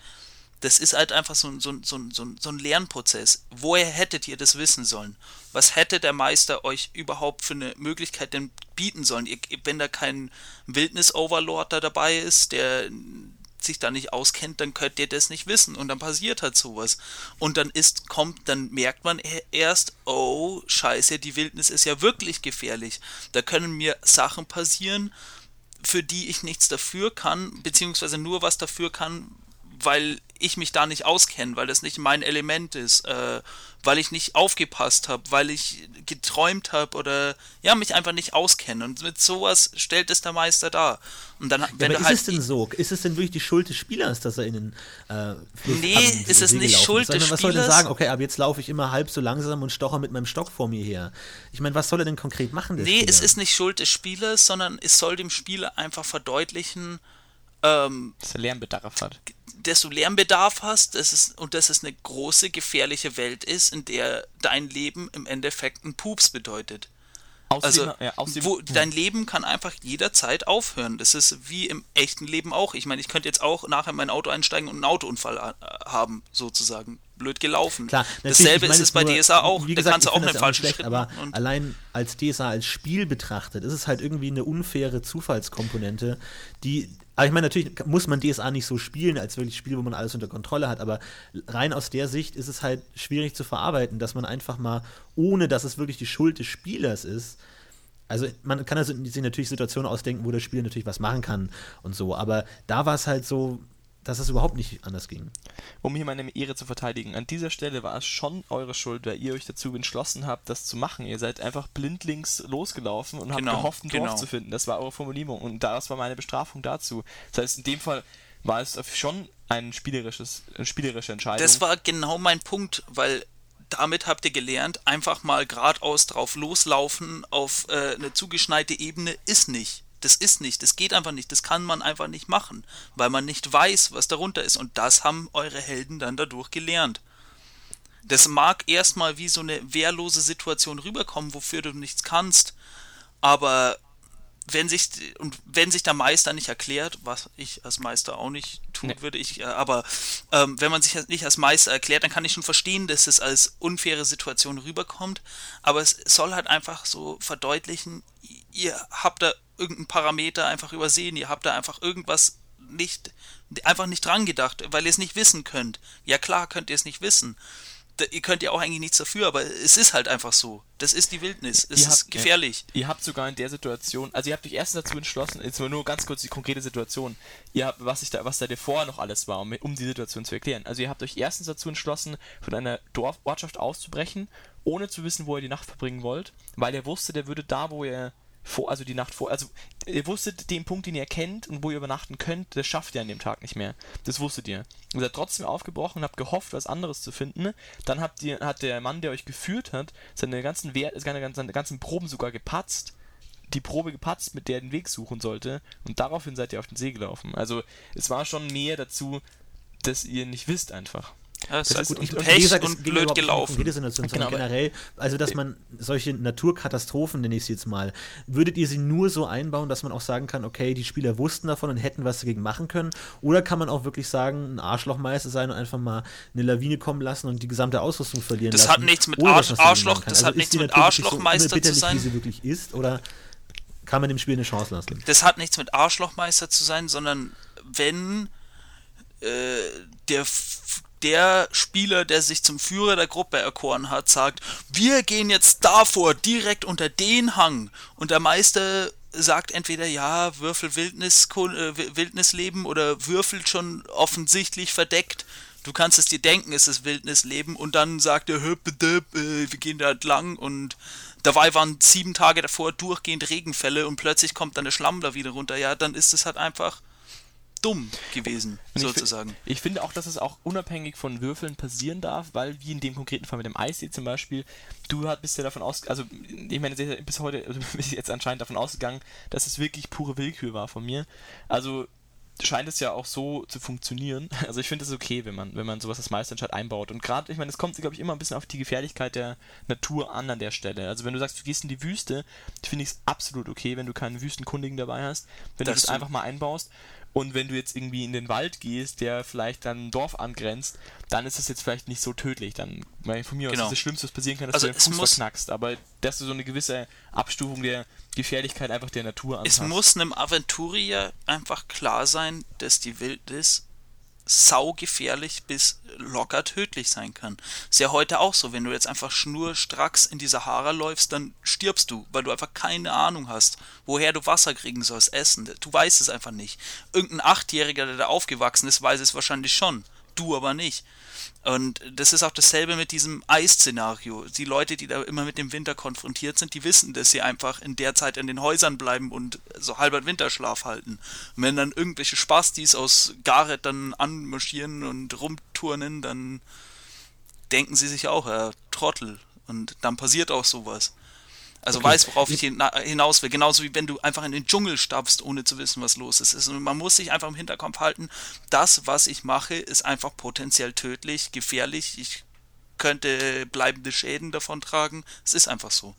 das ist halt einfach so, ein- so, so, so ein Lernprozess. Woher hättet ihr das wissen sollen? Was hätte der Meister euch überhaupt für eine Möglichkeit denn bieten sollen? Ihr, wenn da kein Wildnis-Overlord da dabei ist, der sich da nicht auskennt, dann könnt ihr das nicht wissen und dann passiert halt sowas. Und dann ist, kommt, dann merkt man e- erst, oh, scheiße, die Wildnis ist ja wirklich gefährlich. Da können mir Sachen passieren, für die ich nichts dafür kann, beziehungsweise nur was dafür kann, weil ich mich da nicht auskenne, weil das nicht mein Element ist, äh, weil ich nicht aufgepasst habe, weil ich geträumt habe oder ja, mich einfach nicht auskenne. Und mit sowas stellt es der Meister dar. Und dann, ja, wenn aber du ist halt es denn so? Ist es denn wirklich die Schuld des Spielers, dass er in den äh, Fluss Nee, ist es nicht Schuld ist? Des Was soll er denn Spielers? sagen? Okay, aber jetzt laufe ich immer halb so langsam und stoche mit meinem Stock vor mir her. Ich meine, was soll er denn konkret machen? Nee, Spieler? es ist nicht Schuld des Spielers, sondern es soll dem Spieler einfach verdeutlichen, ähm, dass er Lernbedarf hat. Dass du Lernbedarf hast dass es, und dass es eine große, gefährliche Welt ist, in der dein Leben im Endeffekt ein Pups bedeutet. Aus Also, dem, ja, dem, wo, dein Leben kann einfach jederzeit aufhören. Das ist wie im echten Leben auch. Ich meine, ich könnte jetzt auch nachher in mein Auto einsteigen und einen Autounfall haben, sozusagen. Blöd gelaufen. Klar, Dasselbe ist es bei nur, DSA auch. Wie da gesagt, kannst du auch einen falschen schlecht, Schritt aber allein als DSA als Spiel betrachtet, ist es halt irgendwie eine unfaire Zufallskomponente, die aber ich meine, natürlich muss man DSA nicht so spielen, als wirklich Spiel, wo man alles unter Kontrolle hat, aber rein aus der Sicht ist es halt schwierig zu verarbeiten, dass man einfach mal, ohne dass es wirklich die Schuld des Spielers ist, also man kann also sich natürlich Situationen ausdenken, wo der Spieler natürlich was machen kann und so, aber da war es halt so, dass es überhaupt nicht anders ging. um hier meine Ehre zu verteidigen. An dieser Stelle war es schon eure Schuld, weil ihr euch dazu entschlossen habt, das zu machen. Ihr seid einfach blindlings losgelaufen und Genau, habt gehofft, ein Dorf genau. zu finden. Das war eure Formulierung und das war meine Bestrafung dazu. Das heißt, in dem Fall war es schon ein spielerisches, eine spielerische Entscheidung. Das war genau mein Punkt, weil damit habt ihr gelernt, einfach mal geradeaus drauf loslaufen auf äh, eine zugeschneite Ebene ist nicht. Das ist nicht, das geht einfach nicht, das kann man einfach nicht machen, weil man nicht weiß, was darunter ist. Und das haben eure Helden dann dadurch gelernt. Das mag erstmal wie so eine wehrlose Situation rüberkommen, wofür du nichts kannst, aber wenn sich und wenn sich der Meister nicht erklärt, was ich als Meister auch nicht tun Nee. würde, ich, äh, aber ähm, wenn man sich nicht als Meister erklärt, dann kann ich schon verstehen, dass es als unfaire Situation rüberkommt. Aber es soll halt einfach so verdeutlichen, ihr habt da irgendeinen Parameter einfach übersehen, ihr habt da einfach irgendwas nicht, einfach nicht dran gedacht, weil ihr es nicht wissen könnt. Ja klar könnt ihr es nicht wissen. ihr könnt ja auch eigentlich nichts dafür, aber es ist halt einfach so. Das ist die Wildnis. Es Ihr ist habt- gefährlich. Ihr habt sogar in der Situation, also ihr habt euch erstens dazu entschlossen, jetzt mal nur ganz kurz die konkrete Situation, ihr habt, was ich da, was da davor noch alles war, um, um die Situation zu erklären. Also ihr habt euch erstens dazu entschlossen, von einer Dorfortschaft auszubrechen, ohne zu wissen, wo ihr die Nacht verbringen wollt, weil ihr wusstet, der würde da, wo ihr vor, also die Nacht vor, also ihr wusstet den Punkt, den ihr kennt und wo ihr übernachten könnt, das schafft ihr an dem Tag nicht mehr. Das wusstet ihr. Ihr seid trotzdem aufgebrochen und habt gehofft, was anderes zu finden. Dann habt ihr, hat der Mann, der euch geführt hat, seine ganzen Wert, seine, seine ganzen Proben sogar gepatzt. Die Probe gepatzt, mit der er den Weg suchen sollte. Und daraufhin seid ihr auf den See gelaufen. Also es war schon mehr dazu, dass ihr nicht wisst einfach. Ja, es Das ist gut, und- und, und wie Pech gesagt, es und blöd gelaufen. konkrete Situation, Genau, generell, also dass man solche Naturkatastrophen, nenne ich sie jetzt mal, würdet ihr sie nur so einbauen, dass man auch sagen kann, okay, die Spieler wussten davon und hätten was dagegen machen können? Oder kann man auch wirklich sagen, ein Arschlochmeister sein und einfach mal eine Lawine kommen lassen und die gesamte Ausrüstung verlieren Das lassen? hat nichts mit Arsch- Arschloch- das hat ist nichts mit Arschlochmeister zu unerbittlich, sein? wie sie wirklich ist? Oder kann man dem Spiel eine Chance lassen? Das hat nichts mit Arschlochmeister zu sein, sondern wenn äh, der, der Spieler, der sich zum Führer der Gruppe erkoren hat, sagt, wir gehen jetzt davor, direkt unter den Hang. Und der Meister sagt entweder, ja, Würfel Wildnis, äh, Wi- Wildnisleben oder würfelt schon offensichtlich verdeckt. Du kannst es dir denken, es ist Wildnisleben und dann sagt er, "Hö, bitte, äh, wir gehen da entlang und dabei waren sieben Tage davor durchgehend Regenfälle und plötzlich kommt dann der Schlamm da wieder runter. Ja, dann ist es halt einfach dumm gewesen, Und ich sozusagen. Ich finde auch, dass es auch unabhängig von Würfeln passieren darf, weil wie in dem konkreten Fall mit dem Eissee zum Beispiel, du bist ja davon aus, also ich meine, bis heute, also [LAUGHS] bis jetzt anscheinend davon ausgegangen, dass es wirklich pure Willkür war von mir. Also scheint es ja auch so zu funktionieren. [LAUGHS] Also ich finde es okay, wenn man, wenn man sowas als Meisterentscheid einbaut. Und gerade, ich meine, es kommt, glaube ich, immer ein bisschen auf die Gefährlichkeit der Natur an an der Stelle. Also wenn du sagst, du gehst in die Wüste, finde ich es absolut okay, wenn du keinen Wüstenkundigen dabei hast, wenn du Das das du- einfach mal einbaust. Und wenn du jetzt irgendwie in den Wald gehst, der vielleicht dann ein Dorf angrenzt, dann ist es jetzt vielleicht nicht so tödlich. Dann, weil von mir aus Genau. ist das Schlimmste, was passieren kann, dass Also du den es Fuß muss- verknackst. Aber dass du so eine gewisse Abstufung der Gefährlichkeit einfach der Natur Es anpasst. muss einem Aventurier einfach klar sein, dass die Wildnis saugefährlich bis locker tödlich sein kann. Ist ja heute auch so, wenn du jetzt einfach schnurstracks in die Sahara läufst, dann stirbst du, weil du einfach keine Ahnung hast, woher du Wasser kriegen sollst, Essen. Du weißt es einfach nicht. Irgendein Achtjähriger, der da aufgewachsen ist, weiß es wahrscheinlich schon. Du aber nicht. Und das ist auch dasselbe mit diesem Eisszenario. Die Leute, die da immer mit dem Winter konfrontiert sind, die wissen, dass sie einfach in der Zeit in den Häusern bleiben und so halber Winterschlaf halten. Und wenn dann irgendwelche Spastis aus Gareth dann anmarschieren und rumturnen, dann denken sie sich auch, ja, Trottel. Und dann passiert auch sowas. Also Okay. weiß, worauf ich hina- hinaus will. Genauso wie wenn du einfach in den Dschungel stapfst, ohne zu wissen, was los ist. Und man muss sich einfach im Hinterkopf halten, das, was ich mache, ist einfach potenziell tödlich, gefährlich. Ich könnte bleibende Schäden davon tragen. Es ist einfach so.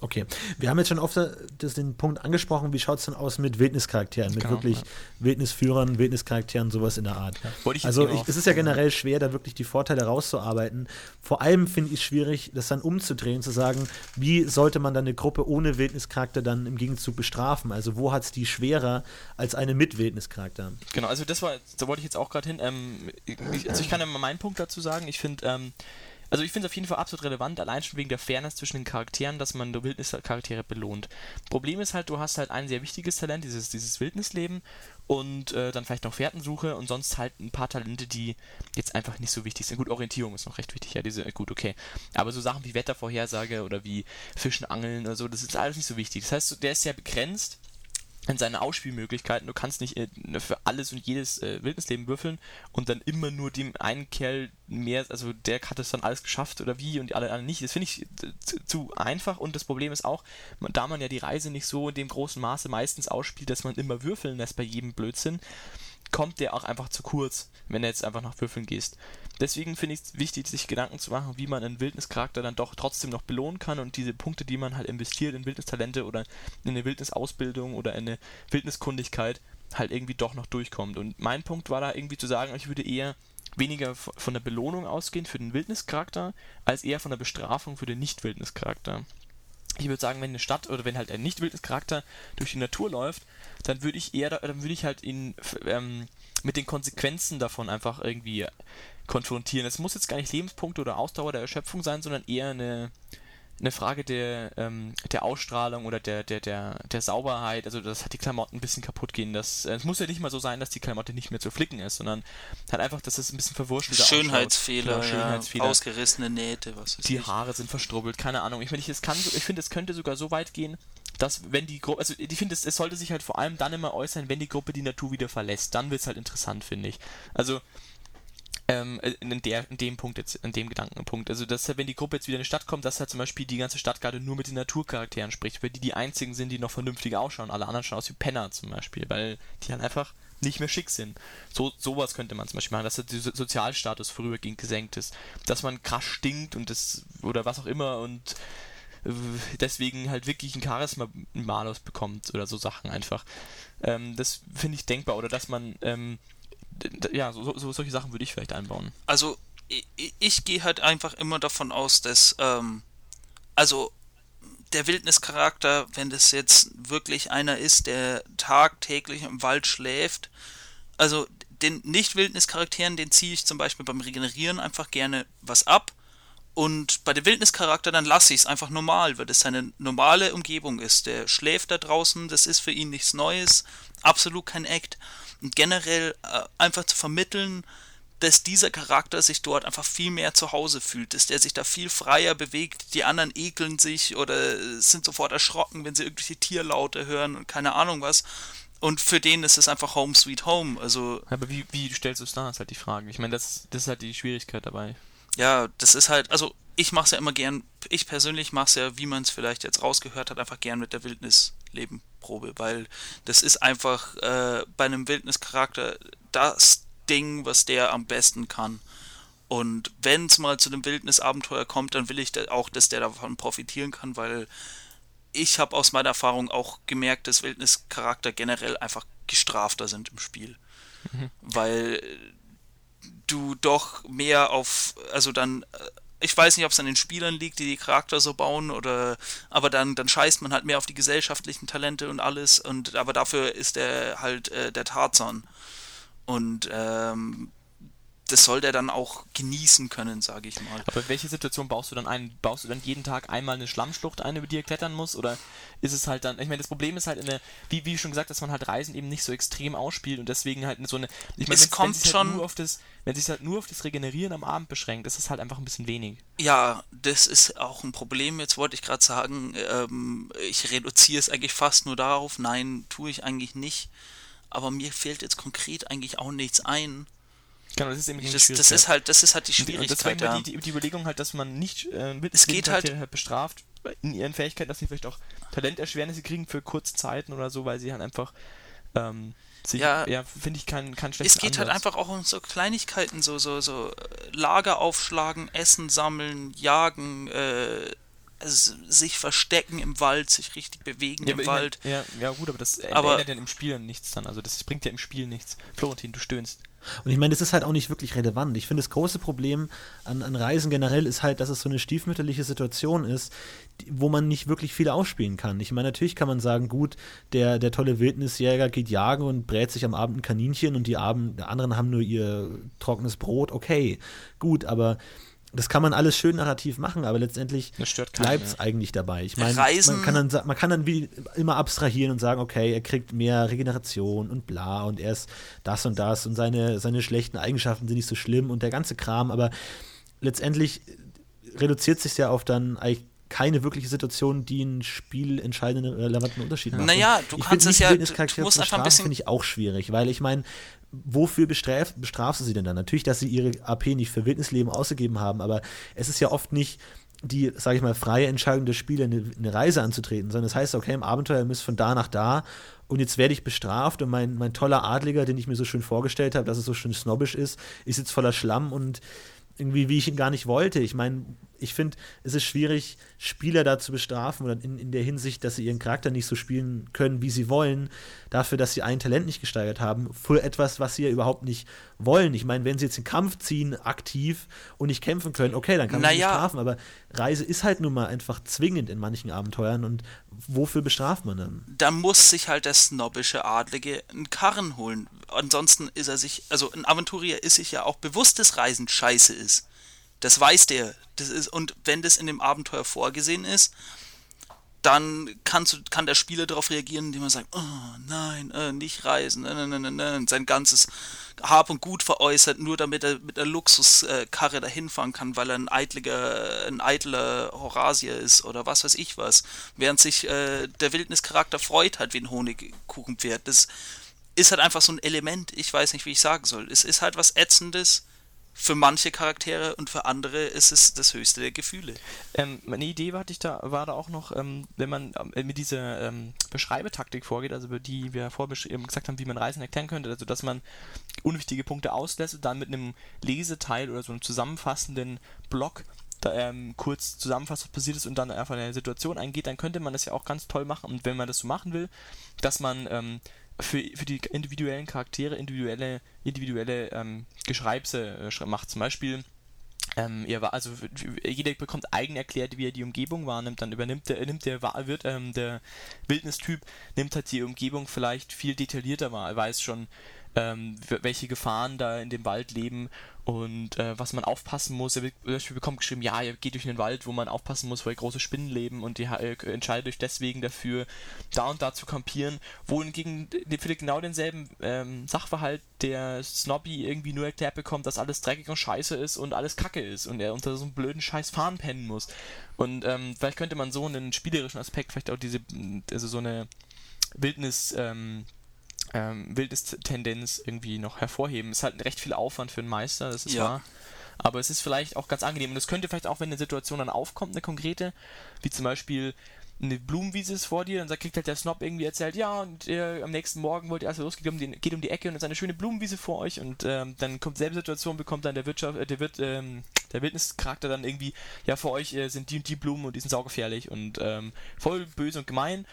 Okay, wir haben jetzt schon oft das, den Punkt angesprochen, wie schaut es denn aus mit Wildnischarakteren, mit Genau, wirklich ja. Wildnisführern, Wildnischarakteren, sowas in der Art. Wollte ich also ich, es ist ja generell schwer, da wirklich die Vorteile rauszuarbeiten. Vor allem finde ich es schwierig, das dann umzudrehen, zu sagen, wie sollte man dann eine Gruppe ohne Wildnischarakter dann im Gegenzug bestrafen? Also wo hat es die schwerer als eine mit Wildnischarakter? Genau, also das war, da wollte ich jetzt auch gerade hin. Ähm, ich, also ich kann ja mal meinen Punkt dazu sagen. Ich finde, ähm, also ich finde es auf jeden Fall absolut relevant, allein schon wegen der Fairness zwischen den Charakteren, dass man Wildnischaraktere belohnt. Problem ist halt, du hast halt ein sehr wichtiges Talent, dieses, dieses Wildnisleben und äh, dann vielleicht noch Fährtensuche und sonst halt ein paar Talente, die jetzt einfach nicht so wichtig sind. Gut, Orientierung ist noch recht wichtig, ja, diese, gut, okay. Aber so Sachen wie Wettervorhersage oder wie Fischen, Angeln oder so, das ist alles nicht so wichtig. Das heißt, der ist sehr begrenzt in seine Ausspielmöglichkeiten. Du kannst nicht äh, für alles und jedes äh, Wildnisleben würfeln und dann immer nur dem einen Kerl mehr, also der hat es dann alles geschafft oder wie und die anderen nicht. Das finde ich äh, zu, einfach und das Problem ist auch, da man ja die Reise nicht so in dem großen Maße meistens ausspielt, dass man immer würfeln lässt bei jedem Blödsinn, kommt der auch einfach zu kurz, wenn du jetzt einfach nach Würfeln gehst. Deswegen finde ich es wichtig, sich Gedanken zu machen, wie man einen Wildnischarakter dann doch trotzdem noch belohnen kann und diese Punkte, die man halt investiert in Wildnistalente oder in eine Wildnisausbildung oder in eine Wildniskundigkeit, halt irgendwie doch noch durchkommt. Und mein Punkt war da irgendwie zu sagen, ich würde eher weniger von der Belohnung ausgehen für den Wildnischarakter, als eher von der Bestrafung für den Nicht-Wildnischarakter. Ich würde sagen, wenn eine Stadt oder wenn halt ein Nicht-Wildnis-Charakter durch die Natur läuft, dann würde ich eher, da- dann würde ich halt ihn ähm, mit den Konsequenzen davon einfach irgendwie konfrontieren. Es muss jetzt gar nicht Lebenspunkte oder Ausdauer der Erschöpfung sein, sondern eher eine, eine Frage der, ähm, der Ausstrahlung oder der, der, der, der Sauberheit, also dass halt die Klamotten ein bisschen kaputt gehen. Das, äh, es muss ja nicht mal so sein, dass die Klamotte nicht mehr zu flicken ist, sondern halt einfach, dass es ein bisschen verwurschtelt Schönheitsfehler, genau, Schönheitsfehler. Ja, ausgerissene Nähte, was ist Die ich. Haare sind verstrubbelt, keine Ahnung. Ich, meine, ich, ich finde, es könnte sogar so weit gehen, dass wenn die Gruppe, also ich finde, es, es sollte sich halt vor allem dann immer äußern, wenn die Gruppe die Natur wieder verlässt. Dann wird es halt interessant, finde ich. Also ähm, in, der, in dem Punkt jetzt, in dem Gedankenpunkt. Also, dass wenn die Gruppe jetzt wieder in die Stadt kommt, dass halt zum Beispiel die ganze Stadt gerade nur mit den Naturcharakteren spricht, weil die die einzigen sind, die noch vernünftig ausschauen. Alle anderen schauen aus wie Penner zum Beispiel, weil die halt einfach nicht mehr schick sind. So sowas könnte man zum Beispiel machen, dass der Sozialstatus vorübergehend gesenkt ist, dass man krass stinkt und das oder was auch immer und äh, deswegen halt wirklich ein Charisma Malus bekommt oder so Sachen einfach. Ähm, das finde ich denkbar oder dass man ähm, ja, so, so, solche Sachen würde ich vielleicht einbauen. Also, ich, ich gehe halt einfach immer davon aus, dass, ähm, also, der Wildnischarakter, wenn das jetzt wirklich einer ist, der tagtäglich im Wald schläft, also den Nicht-Wildnis-Charakteren, den ziehe ich zum Beispiel beim Regenerieren einfach gerne was ab. Und bei dem Wildnischarakter, dann lasse ich es einfach normal, weil das seine normale Umgebung ist. Der schläft da draußen, das ist für ihn nichts Neues, absolut kein Act und generell äh, einfach zu vermitteln, dass dieser Charakter sich dort einfach viel mehr zu Hause fühlt, dass der sich da viel freier bewegt, die anderen ekeln sich oder sind sofort erschrocken, wenn sie irgendwelche Tierlaute hören und keine Ahnung was. Und für den ist es einfach Home Sweet Home. Also aber wie, wie stellst du es da, ist halt die Frage. Ich meine, das, das ist halt die Schwierigkeit dabei. Ja, das ist halt, also ich mache es ja immer gern, ich persönlich mache es ja, wie man es vielleicht jetzt rausgehört hat, einfach gern mit der Wildnislebenprobe, weil das ist einfach äh, bei einem Wildnischarakter das Ding, was der am besten kann. Und wenn es mal zu einem Wildnisabenteuer kommt, dann will ich da auch, dass der davon profitieren kann, weil ich habe aus meiner Erfahrung auch gemerkt, dass Wildnischarakter generell einfach gestrafter sind im Spiel. Mhm. Weil du doch mehr auf, also dann äh, ich weiß nicht, ob es an den Spielern liegt, die die Charakter so bauen oder aber dann dann scheißt man halt mehr auf die gesellschaftlichen Talente und alles und aber dafür ist er halt äh, der Tarzan. Und ähm, das soll der dann auch genießen können, sage ich mal. Aber welche Situation baust du dann ein? Baust du dann jeden Tag einmal eine Schlammschlucht ein, über die er klettern muss? Oder ist es halt dann, ich meine, das Problem ist halt, in der, wie, wie schon gesagt, dass man halt Reisen eben nicht so extrem ausspielt und deswegen halt so eine, ich meine, es kommt wenn schon, halt nur auf das, wenn sich halt nur auf das Regenerieren am Abend beschränkt, ist es halt einfach ein bisschen wenig. Ja, das ist auch ein Problem. Jetzt wollte ich gerade sagen, ähm, ich reduziere es eigentlich fast nur darauf. Nein, tue ich eigentlich nicht. Aber mir fehlt jetzt konkret eigentlich auch nichts ein Genau, das ist eben das, das ist halt, das ist halt die Schwierigkeit. Und immer ja. die, die, Überlegung halt, dass man nicht äh, mit es geht halt, halt bestraft in ihren Fähigkeiten, dass sie vielleicht auch Talenterschwernisse kriegen für kurze Zeiten oder so, weil sie halt einfach ähm, sich, ja, ja finde ich kein, kein schlechtes Es geht halt Ansatz. halt einfach auch um so Kleinigkeiten, so, so, so äh, Lager aufschlagen, Essen sammeln, jagen, äh, sich verstecken im Wald, sich richtig bewegen ja, im Wald. Ja, ja, gut, aber das aber, ändert ja im Spiel nichts dann. Also das bringt ja im Spiel nichts. Florentin, du stöhnst. Und ich meine, das ist halt auch nicht wirklich relevant. Ich finde, das große Problem an, an Reisen generell ist halt, dass es so eine stiefmütterliche Situation ist, wo man nicht wirklich viel ausspielen kann. Ich meine, natürlich kann man sagen, gut, der, der tolle Wildnisjäger geht jagen und brät sich am Abend ein Kaninchen und die Abend, anderen haben nur ihr trockenes Brot. Okay, gut, aber das kann man alles schön narrativ machen, aber letztendlich bleibt es eigentlich dabei. Ich meine, man kann dann, man kann dann wie immer abstrahieren und sagen, okay, er kriegt mehr Regeneration und bla und er ist das und das und seine, seine schlechten Eigenschaften sind nicht so schlimm und der ganze Kram, aber letztendlich reduziert sich ja auf dann eigentlich keine wirkliche Situation, die ein Spiel entscheidenden relevanten Unterschied macht. Naja, du kannst es ja, du musst einfach ein bisschen finde ich auch schwierig, weil ich meine, wofür bestraf, bestrafst du sie denn dann? Natürlich, dass sie ihre AP nicht für Wildnisleben ausgegeben haben, aber es ist ja oft nicht die, sage ich mal, freie Entscheidung des Spielers, eine, eine, Reise anzutreten, sondern es das heißt, okay, im Abenteuer müsst von da nach da und jetzt werde ich bestraft und mein, mein toller Adliger, den ich mir so schön vorgestellt habe, dass es so schön snobbisch ist, ist jetzt voller Schlamm und irgendwie, wie ich ihn gar nicht wollte. Ich meine, ich finde, es ist schwierig, Spieler da zu bestrafen oder in, in der Hinsicht, dass sie ihren Charakter nicht so spielen können, wie sie wollen, dafür, dass sie ein Talent nicht gesteigert haben, für etwas, was sie ja überhaupt nicht wollen. Ich meine, wenn sie jetzt den Kampf ziehen, aktiv und nicht kämpfen können, okay, dann kann man naja. sie bestrafen, aber Reise ist halt nun mal einfach zwingend in manchen Abenteuern und wofür bestraft man dann? Da muss sich halt der snobbische Adlige einen Karren holen. Ansonsten ist er sich, also ein Aventurier ist sich ja auch bewusst, dass Reisen scheiße ist. Das weiß der. Das ist, und wenn das in dem Abenteuer vorgesehen ist, dann kannst kann der Spieler darauf reagieren, indem er sagt, oh nein, äh, nicht reisen, äh, nein, nein, nein, sein ganzes Hab und Gut veräußert, nur damit er mit der Luxuskarre dahin fahren kann, weil er ein eitliger, ein eitler Horasier ist oder was weiß ich was. Während sich äh, der Wildnischarakter freut halt wie ein Honigkuchenpferd. Das ist halt einfach so ein Element, ich weiß nicht, wie ich sagen soll. Es ist halt was Ätzendes, für manche Charaktere und für andere ist es das höchste der Gefühle. Ähm, meine Idee war, ich da, war da auch noch, ähm, wenn man äh, mit dieser ähm, Beschreibetaktik vorgeht, also über die wir vorher gesagt haben, wie man Reisen erklären könnte, also dass man unwichtige Punkte auslässt und dann mit einem Leseteil oder so einem zusammenfassenden Block da, ähm, kurz zusammenfasst, was passiert ist und dann einfach eine Situation eingeht, dann könnte man das ja auch ganz toll machen. Und wenn man das so machen will, dass man ähm, für, für die individuellen Charaktere individuelle, individuelle ähm, Geschreibse äh, macht. Zum Beispiel, ähm, er also jeder bekommt eigen erklärt, wie er die Umgebung wahrnimmt. Dann übernimmt der, nimmt der, wird, ähm, der Wildnistyp nimmt halt die Umgebung vielleicht viel detaillierter wahr. Er weiß schon, ähm, welche Gefahren da in dem Wald leben und äh, was man aufpassen muss. Er bekommt geschrieben, ja, er geht durch einen Wald, wo man aufpassen muss, weil große Spinnen leben und die äh, entscheidet euch deswegen dafür, da und da zu kampieren. Wohingegen für genau denselben ähm, Sachverhalt der Snobby irgendwie nur erklärt bekommt, dass alles dreckig und scheiße ist und alles kacke ist und er unter so einem blöden Scheiß fahren pennen muss. Und ähm, vielleicht könnte man so einen spielerischen Aspekt, vielleicht auch diese, also so eine Wildnis, ähm, ähm, Wildnis-Tendenz irgendwie noch hervorheben. Ist halt recht viel Aufwand für einen Meister, das ist ja. wahr. Aber es ist vielleicht auch ganz angenehm. Und es könnte vielleicht auch, wenn eine Situation dann aufkommt, eine konkrete, wie zum Beispiel eine Blumenwiese ist vor dir, dann kriegt halt der Snob irgendwie erzählt, ja, und äh, am nächsten Morgen wollt ihr also losgehen, um die, geht um die Ecke und es ist eine schöne Blumenwiese vor euch und ähm, dann kommt selbe Situation, bekommt dann der Wirtschaft, äh, der wird, ähm, der Wildnischarakter dann irgendwie, ja, vor euch äh, sind die und die Blumen und die sind saugefährlich und ähm, voll böse und gemein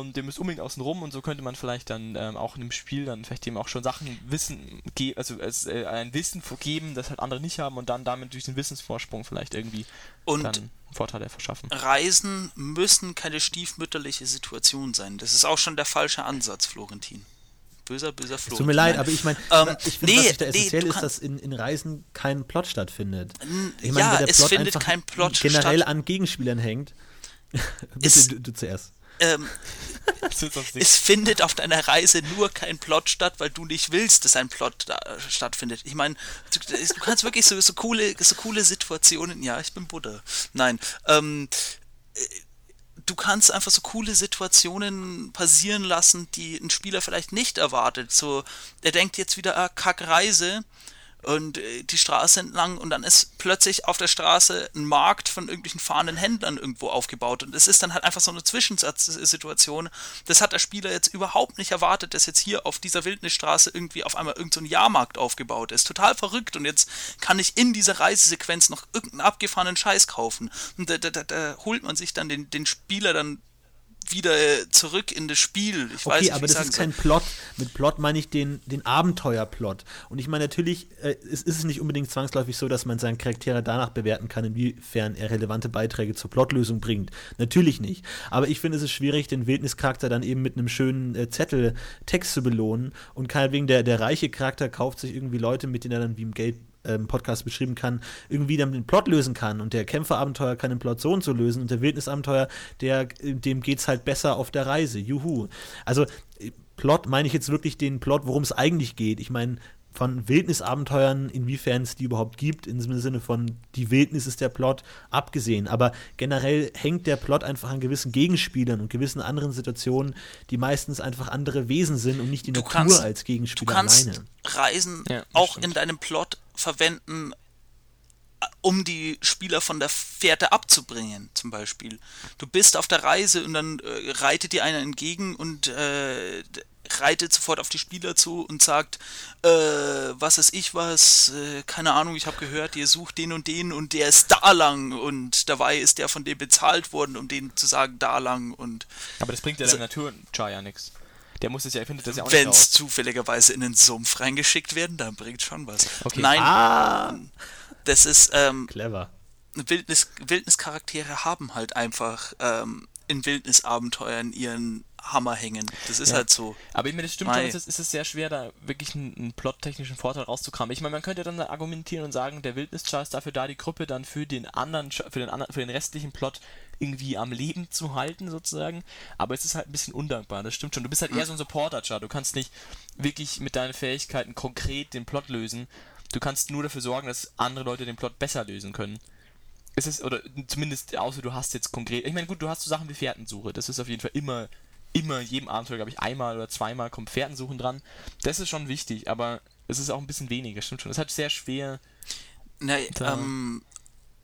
und ihr müsst unbedingt außen rum und so könnte man vielleicht dann ähm, auch in dem Spiel dann vielleicht eben auch schon Sachen wissen, also als, äh, ein Wissen geben, das halt andere nicht haben und dann damit durch den Wissensvorsprung vielleicht irgendwie und dann Vorteile verschaffen. Reisen müssen keine stiefmütterliche Situation sein. Das ist auch schon der falsche Ansatz, Florentin. Böser, böser Florentin. Tut mir leid, aber ich meine, ähm, ich finde, nee, was da essentiell nee, ist, dass in, in Reisen kein Plot stattfindet. Ich mein, ja, es Plot findet kein Plot generell statt. an Gegenspielern hängt. [LAUGHS] Bitte, du, du zuerst ähm, [LAUGHS] es findet auf deiner Reise nur kein Plot statt, weil du nicht willst, dass ein Plot da, äh, stattfindet. Ich meine, du, du, kannst wirklich so, so, coole, so coole Situationen. Ja, ich bin Buddha. Nein. Ähm, äh, du kannst einfach so coole Situationen passieren lassen, die ein Spieler vielleicht nicht erwartet. So, er denkt jetzt wieder, ah, Kack Reise und äh, die Straße entlang und dann ist plötzlich auf der Straße ein Markt von irgendwelchen fahrenden Händlern irgendwo aufgebaut und es ist dann halt einfach so eine Zwischensituation. Das hat der Spieler jetzt überhaupt nicht erwartet, dass jetzt hier auf dieser Wildnisstraße irgendwie auf einmal irgendein so Jahrmarkt aufgebaut ist. Total verrückt und jetzt kann ich in dieser Reisesequenz noch irgendeinen abgefahrenen Scheiß kaufen. Und da, da, da, da holt man sich dann den, den Spieler dann wieder äh, zurück in das Spiel. Ich okay, nicht, aber das ist kein Plot. Mit Plot meine ich den, den Abenteuerplot. Und ich meine, natürlich äh, ist, ist es nicht unbedingt zwangsläufig so, dass man seinen Charaktere danach bewerten kann, inwiefern er relevante Beiträge zur Plotlösung bringt. Natürlich nicht. Aber ich finde es ist schwierig, den Wildnischarakter dann eben mit einem schönen äh, Zettel Text zu belohnen und kein wegen der, der reiche Charakter kauft sich irgendwie Leute, mit denen er dann wie im Geld ähm, Podcast beschrieben kann, irgendwie dann den Plot lösen kann. Und der Kämpferabenteuer kann den Plot so und so lösen und der Wildnisabenteuer, der, dem geht's halt besser auf der Reise. Juhu. Also Plot meine ich jetzt wirklich den Plot, worum es eigentlich geht. Ich meine, von Wildnisabenteuern, inwiefern es die überhaupt gibt, im Sinne von die Wildnis ist der Plot, abgesehen. Aber generell hängt der Plot einfach an gewissen Gegenspielern und gewissen anderen Situationen, die meistens einfach andere Wesen sind und nicht die du Natur kannst, als Gegenspieler du kannst alleine. Reisen ja, auch stimmt. in deinem Plot verwenden, um die Spieler von der Fährte abzubringen, zum Beispiel. Du bist auf der Reise und dann äh, reitet dir einer entgegen und äh, reitet sofort auf die Spieler zu und sagt, äh, was ist ich was, äh, keine Ahnung, ich habe gehört, ihr sucht den und den und der ist da lang und dabei ist der von dem bezahlt worden, um den zu sagen, da lang und Aber das bringt ja Also- der Natur-Char ja nichts. Der muss es ja, findet das ja auch wenn nicht es zufälligerweise in den Sumpf reingeschickt werden, dann bringt schon was. Okay. Nein, Ah, das ist, ähm, clever. Wildnis, Wildnischaraktere haben halt einfach ähm, in Wildnisabenteuern ihren Hammer hängen. Das ist Ja. halt so. Aber ich meine, das stimmt Mei. schon, es ist, es ist sehr schwer, da wirklich einen, einen plottechnischen Vorteil rauszukramen. Ich meine, man könnte dann argumentieren und sagen, der Wildnis-Char ist dafür da, die Gruppe dann für den anderen, für den anderen, für den restlichen Plot irgendwie am Leben zu halten, sozusagen. Aber es ist halt ein bisschen undankbar, das stimmt schon. Du bist halt eher so ein Supporter-Char. Du kannst nicht wirklich mit deinen Fähigkeiten konkret den Plot lösen. Du kannst nur dafür sorgen, dass andere Leute den Plot besser lösen können. Es ist, oder zumindest, außer du hast jetzt konkret. Ich meine, gut, du hast so Sachen wie Fährtensuche. Das ist auf jeden Fall immer, immer jedem Abenteuer, glaube ich, einmal oder zweimal kommt Fährtensuchen dran. Das ist schon wichtig, aber es ist auch ein bisschen weniger, stimmt schon. Es ist halt sehr schwer. Na, ähm,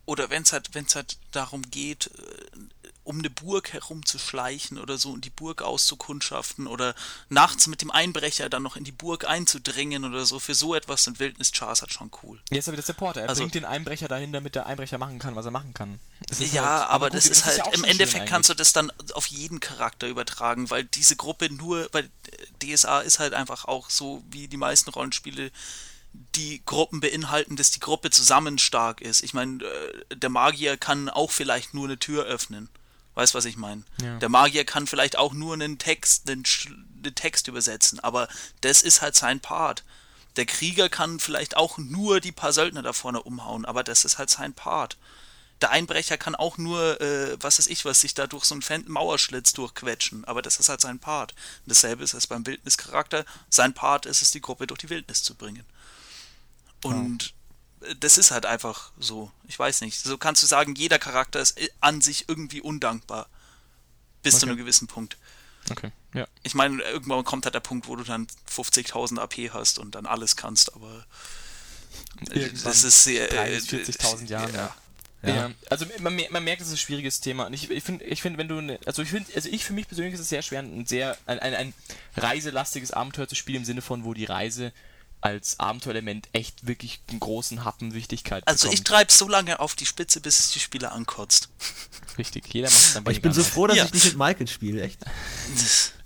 oder wenn es halt, wenn's halt darum geht, äh, um eine Burg herumzuschleichen oder so und die Burg auszukundschaften oder nachts mit dem Einbrecher dann noch in die Burg einzudringen oder so, für so etwas sind Wildnis-Chars halt schon cool. Jetzt aber der Supporter. Er Also- bringt den Einbrecher dahin, damit der Einbrecher machen kann, was er machen kann. Ja, halt- aber, gut, das ist halt, ja im Endeffekt kannst du das dann auf jeden Charakter übertragen, weil diese Gruppe nur, weil DSA ist halt einfach auch so wie die meisten Rollenspiele, die Gruppen beinhalten, dass die Gruppe zusammen stark ist. Ich meine, äh, der Magier kann auch vielleicht nur eine Tür öffnen. Weißt was ich meine? Ja. Der Magier kann vielleicht auch nur einen Text, einen, einen Text übersetzen, aber das ist halt sein Part. Der Krieger kann vielleicht auch nur die paar Söldner da vorne umhauen, aber das ist halt sein Part. Der Einbrecher kann auch nur, äh, was weiß ich was, sich da durch so einen Mauerschlitz durchquetschen, aber das ist halt sein Part. Und dasselbe ist es beim Wildnischarakter. Sein Part ist es, die Gruppe durch die Wildnis zu bringen. Und äh, das ist halt einfach so. Ich weiß nicht. So kannst du sagen, jeder Charakter ist äh, an sich irgendwie undankbar. Bis zu Okay. einem gewissen Punkt. Okay, ja. Ich meine, irgendwann kommt halt der Punkt, wo du dann 50.000 AP hast und dann alles kannst, aber äh, Irgendwann das ist sehr. 30, äh, 40.000 Jahren, ja. Ja. Ja. also man, mer- man merkt, es ist ein schwieriges Thema. Und ich, ich finde, ich find, wenn du, ne, also ich finde, also ich für mich persönlich ist es sehr schwer, ein sehr, ein, ein, ein reiselastiges Abenteuer zu spielen im Sinne von, wo die Reise als Abenteurelement echt wirklich einen großen Happen Wichtigkeit Also ich bekommt. treib's so lange auf die Spitze, bis es die Spieler ankotzt. Richtig, jeder macht es dann Aber ich bin so froh, dass Ja. ich nicht mit Michael spiele, echt. [LAUGHS]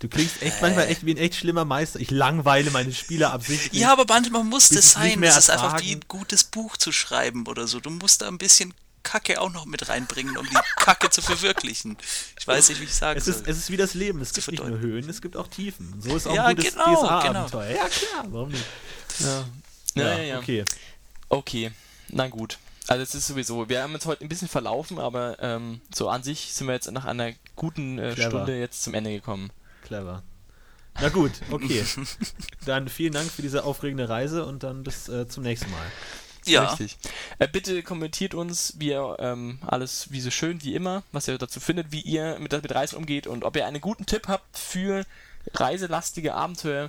Du klingst echt manchmal echt wie ein echt schlimmer Meister. Ich langweile meine Spieler absichtlich. Ja, aber manchmal muss das es sein. Das ist einfach wie ein gutes Buch zu schreiben oder so. Du musst da ein bisschen Kacke auch noch mit reinbringen, um die Kacke zu verwirklichen. Ich weiß nicht, wie ich sagen Es soll. ist, es ist wie das Leben. Es gibt nicht nur. Höhen, es gibt auch Tiefen. Und so ist auch Ja, ein gutes genau, DSA-Abenteuer. Ja, klar, warum nicht? Ja. Ja, ja, ja. Okay. Okay, na gut. Also es ist sowieso, wir haben uns heute ein bisschen verlaufen, aber ähm, so an sich sind wir jetzt nach einer guten äh. Stunde jetzt zum Ende gekommen. Clever. Na gut, okay. [LAUGHS] dann vielen Dank für diese aufregende Reise und dann bis äh, zum nächsten Mal. Ja, Richtig. Äh, bitte kommentiert uns, wie ihr ähm, alles, wie so schön wie immer, was ihr dazu findet, wie ihr mit, mit Reisen umgeht und ob ihr einen guten Tipp habt für reiselastige Abenteuer,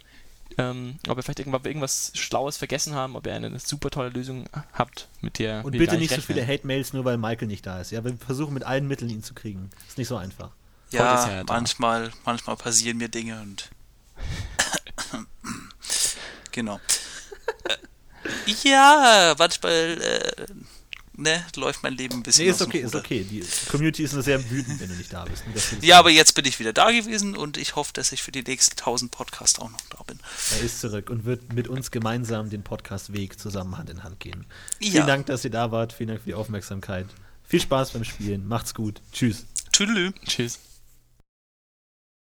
ähm, ob ihr vielleicht irgendwas, irgendwas Schlaues vergessen haben, ob ihr eine super tolle Lösung habt, mit der Und wir bitte gar nicht so viele Hate-Mails, nur weil Michael nicht da ist. Ja, wir versuchen mit allen Mitteln ihn zu kriegen. Ist nicht so einfach. Ja, ja da. manchmal, manchmal passieren mir Dinge und [LAUGHS] genau. Ja, manchmal äh, ne, läuft mein Leben ein bisschen Nee, aus ist dem okay, ist okay. Die Community ist nur sehr wütend, wenn du nicht da bist. Das Ja, aber jetzt bin ich wieder da gewesen und ich hoffe, dass ich für die nächsten 1000 Podcasts auch noch da bin. Er ist zurück und wird mit uns gemeinsam den Podcast-Weg zusammen Hand in Hand gehen. Ja. Vielen Dank, dass ihr da wart. Vielen Dank für die Aufmerksamkeit. Viel Spaß beim Spielen. Macht's gut. Tschüss. Tschüss.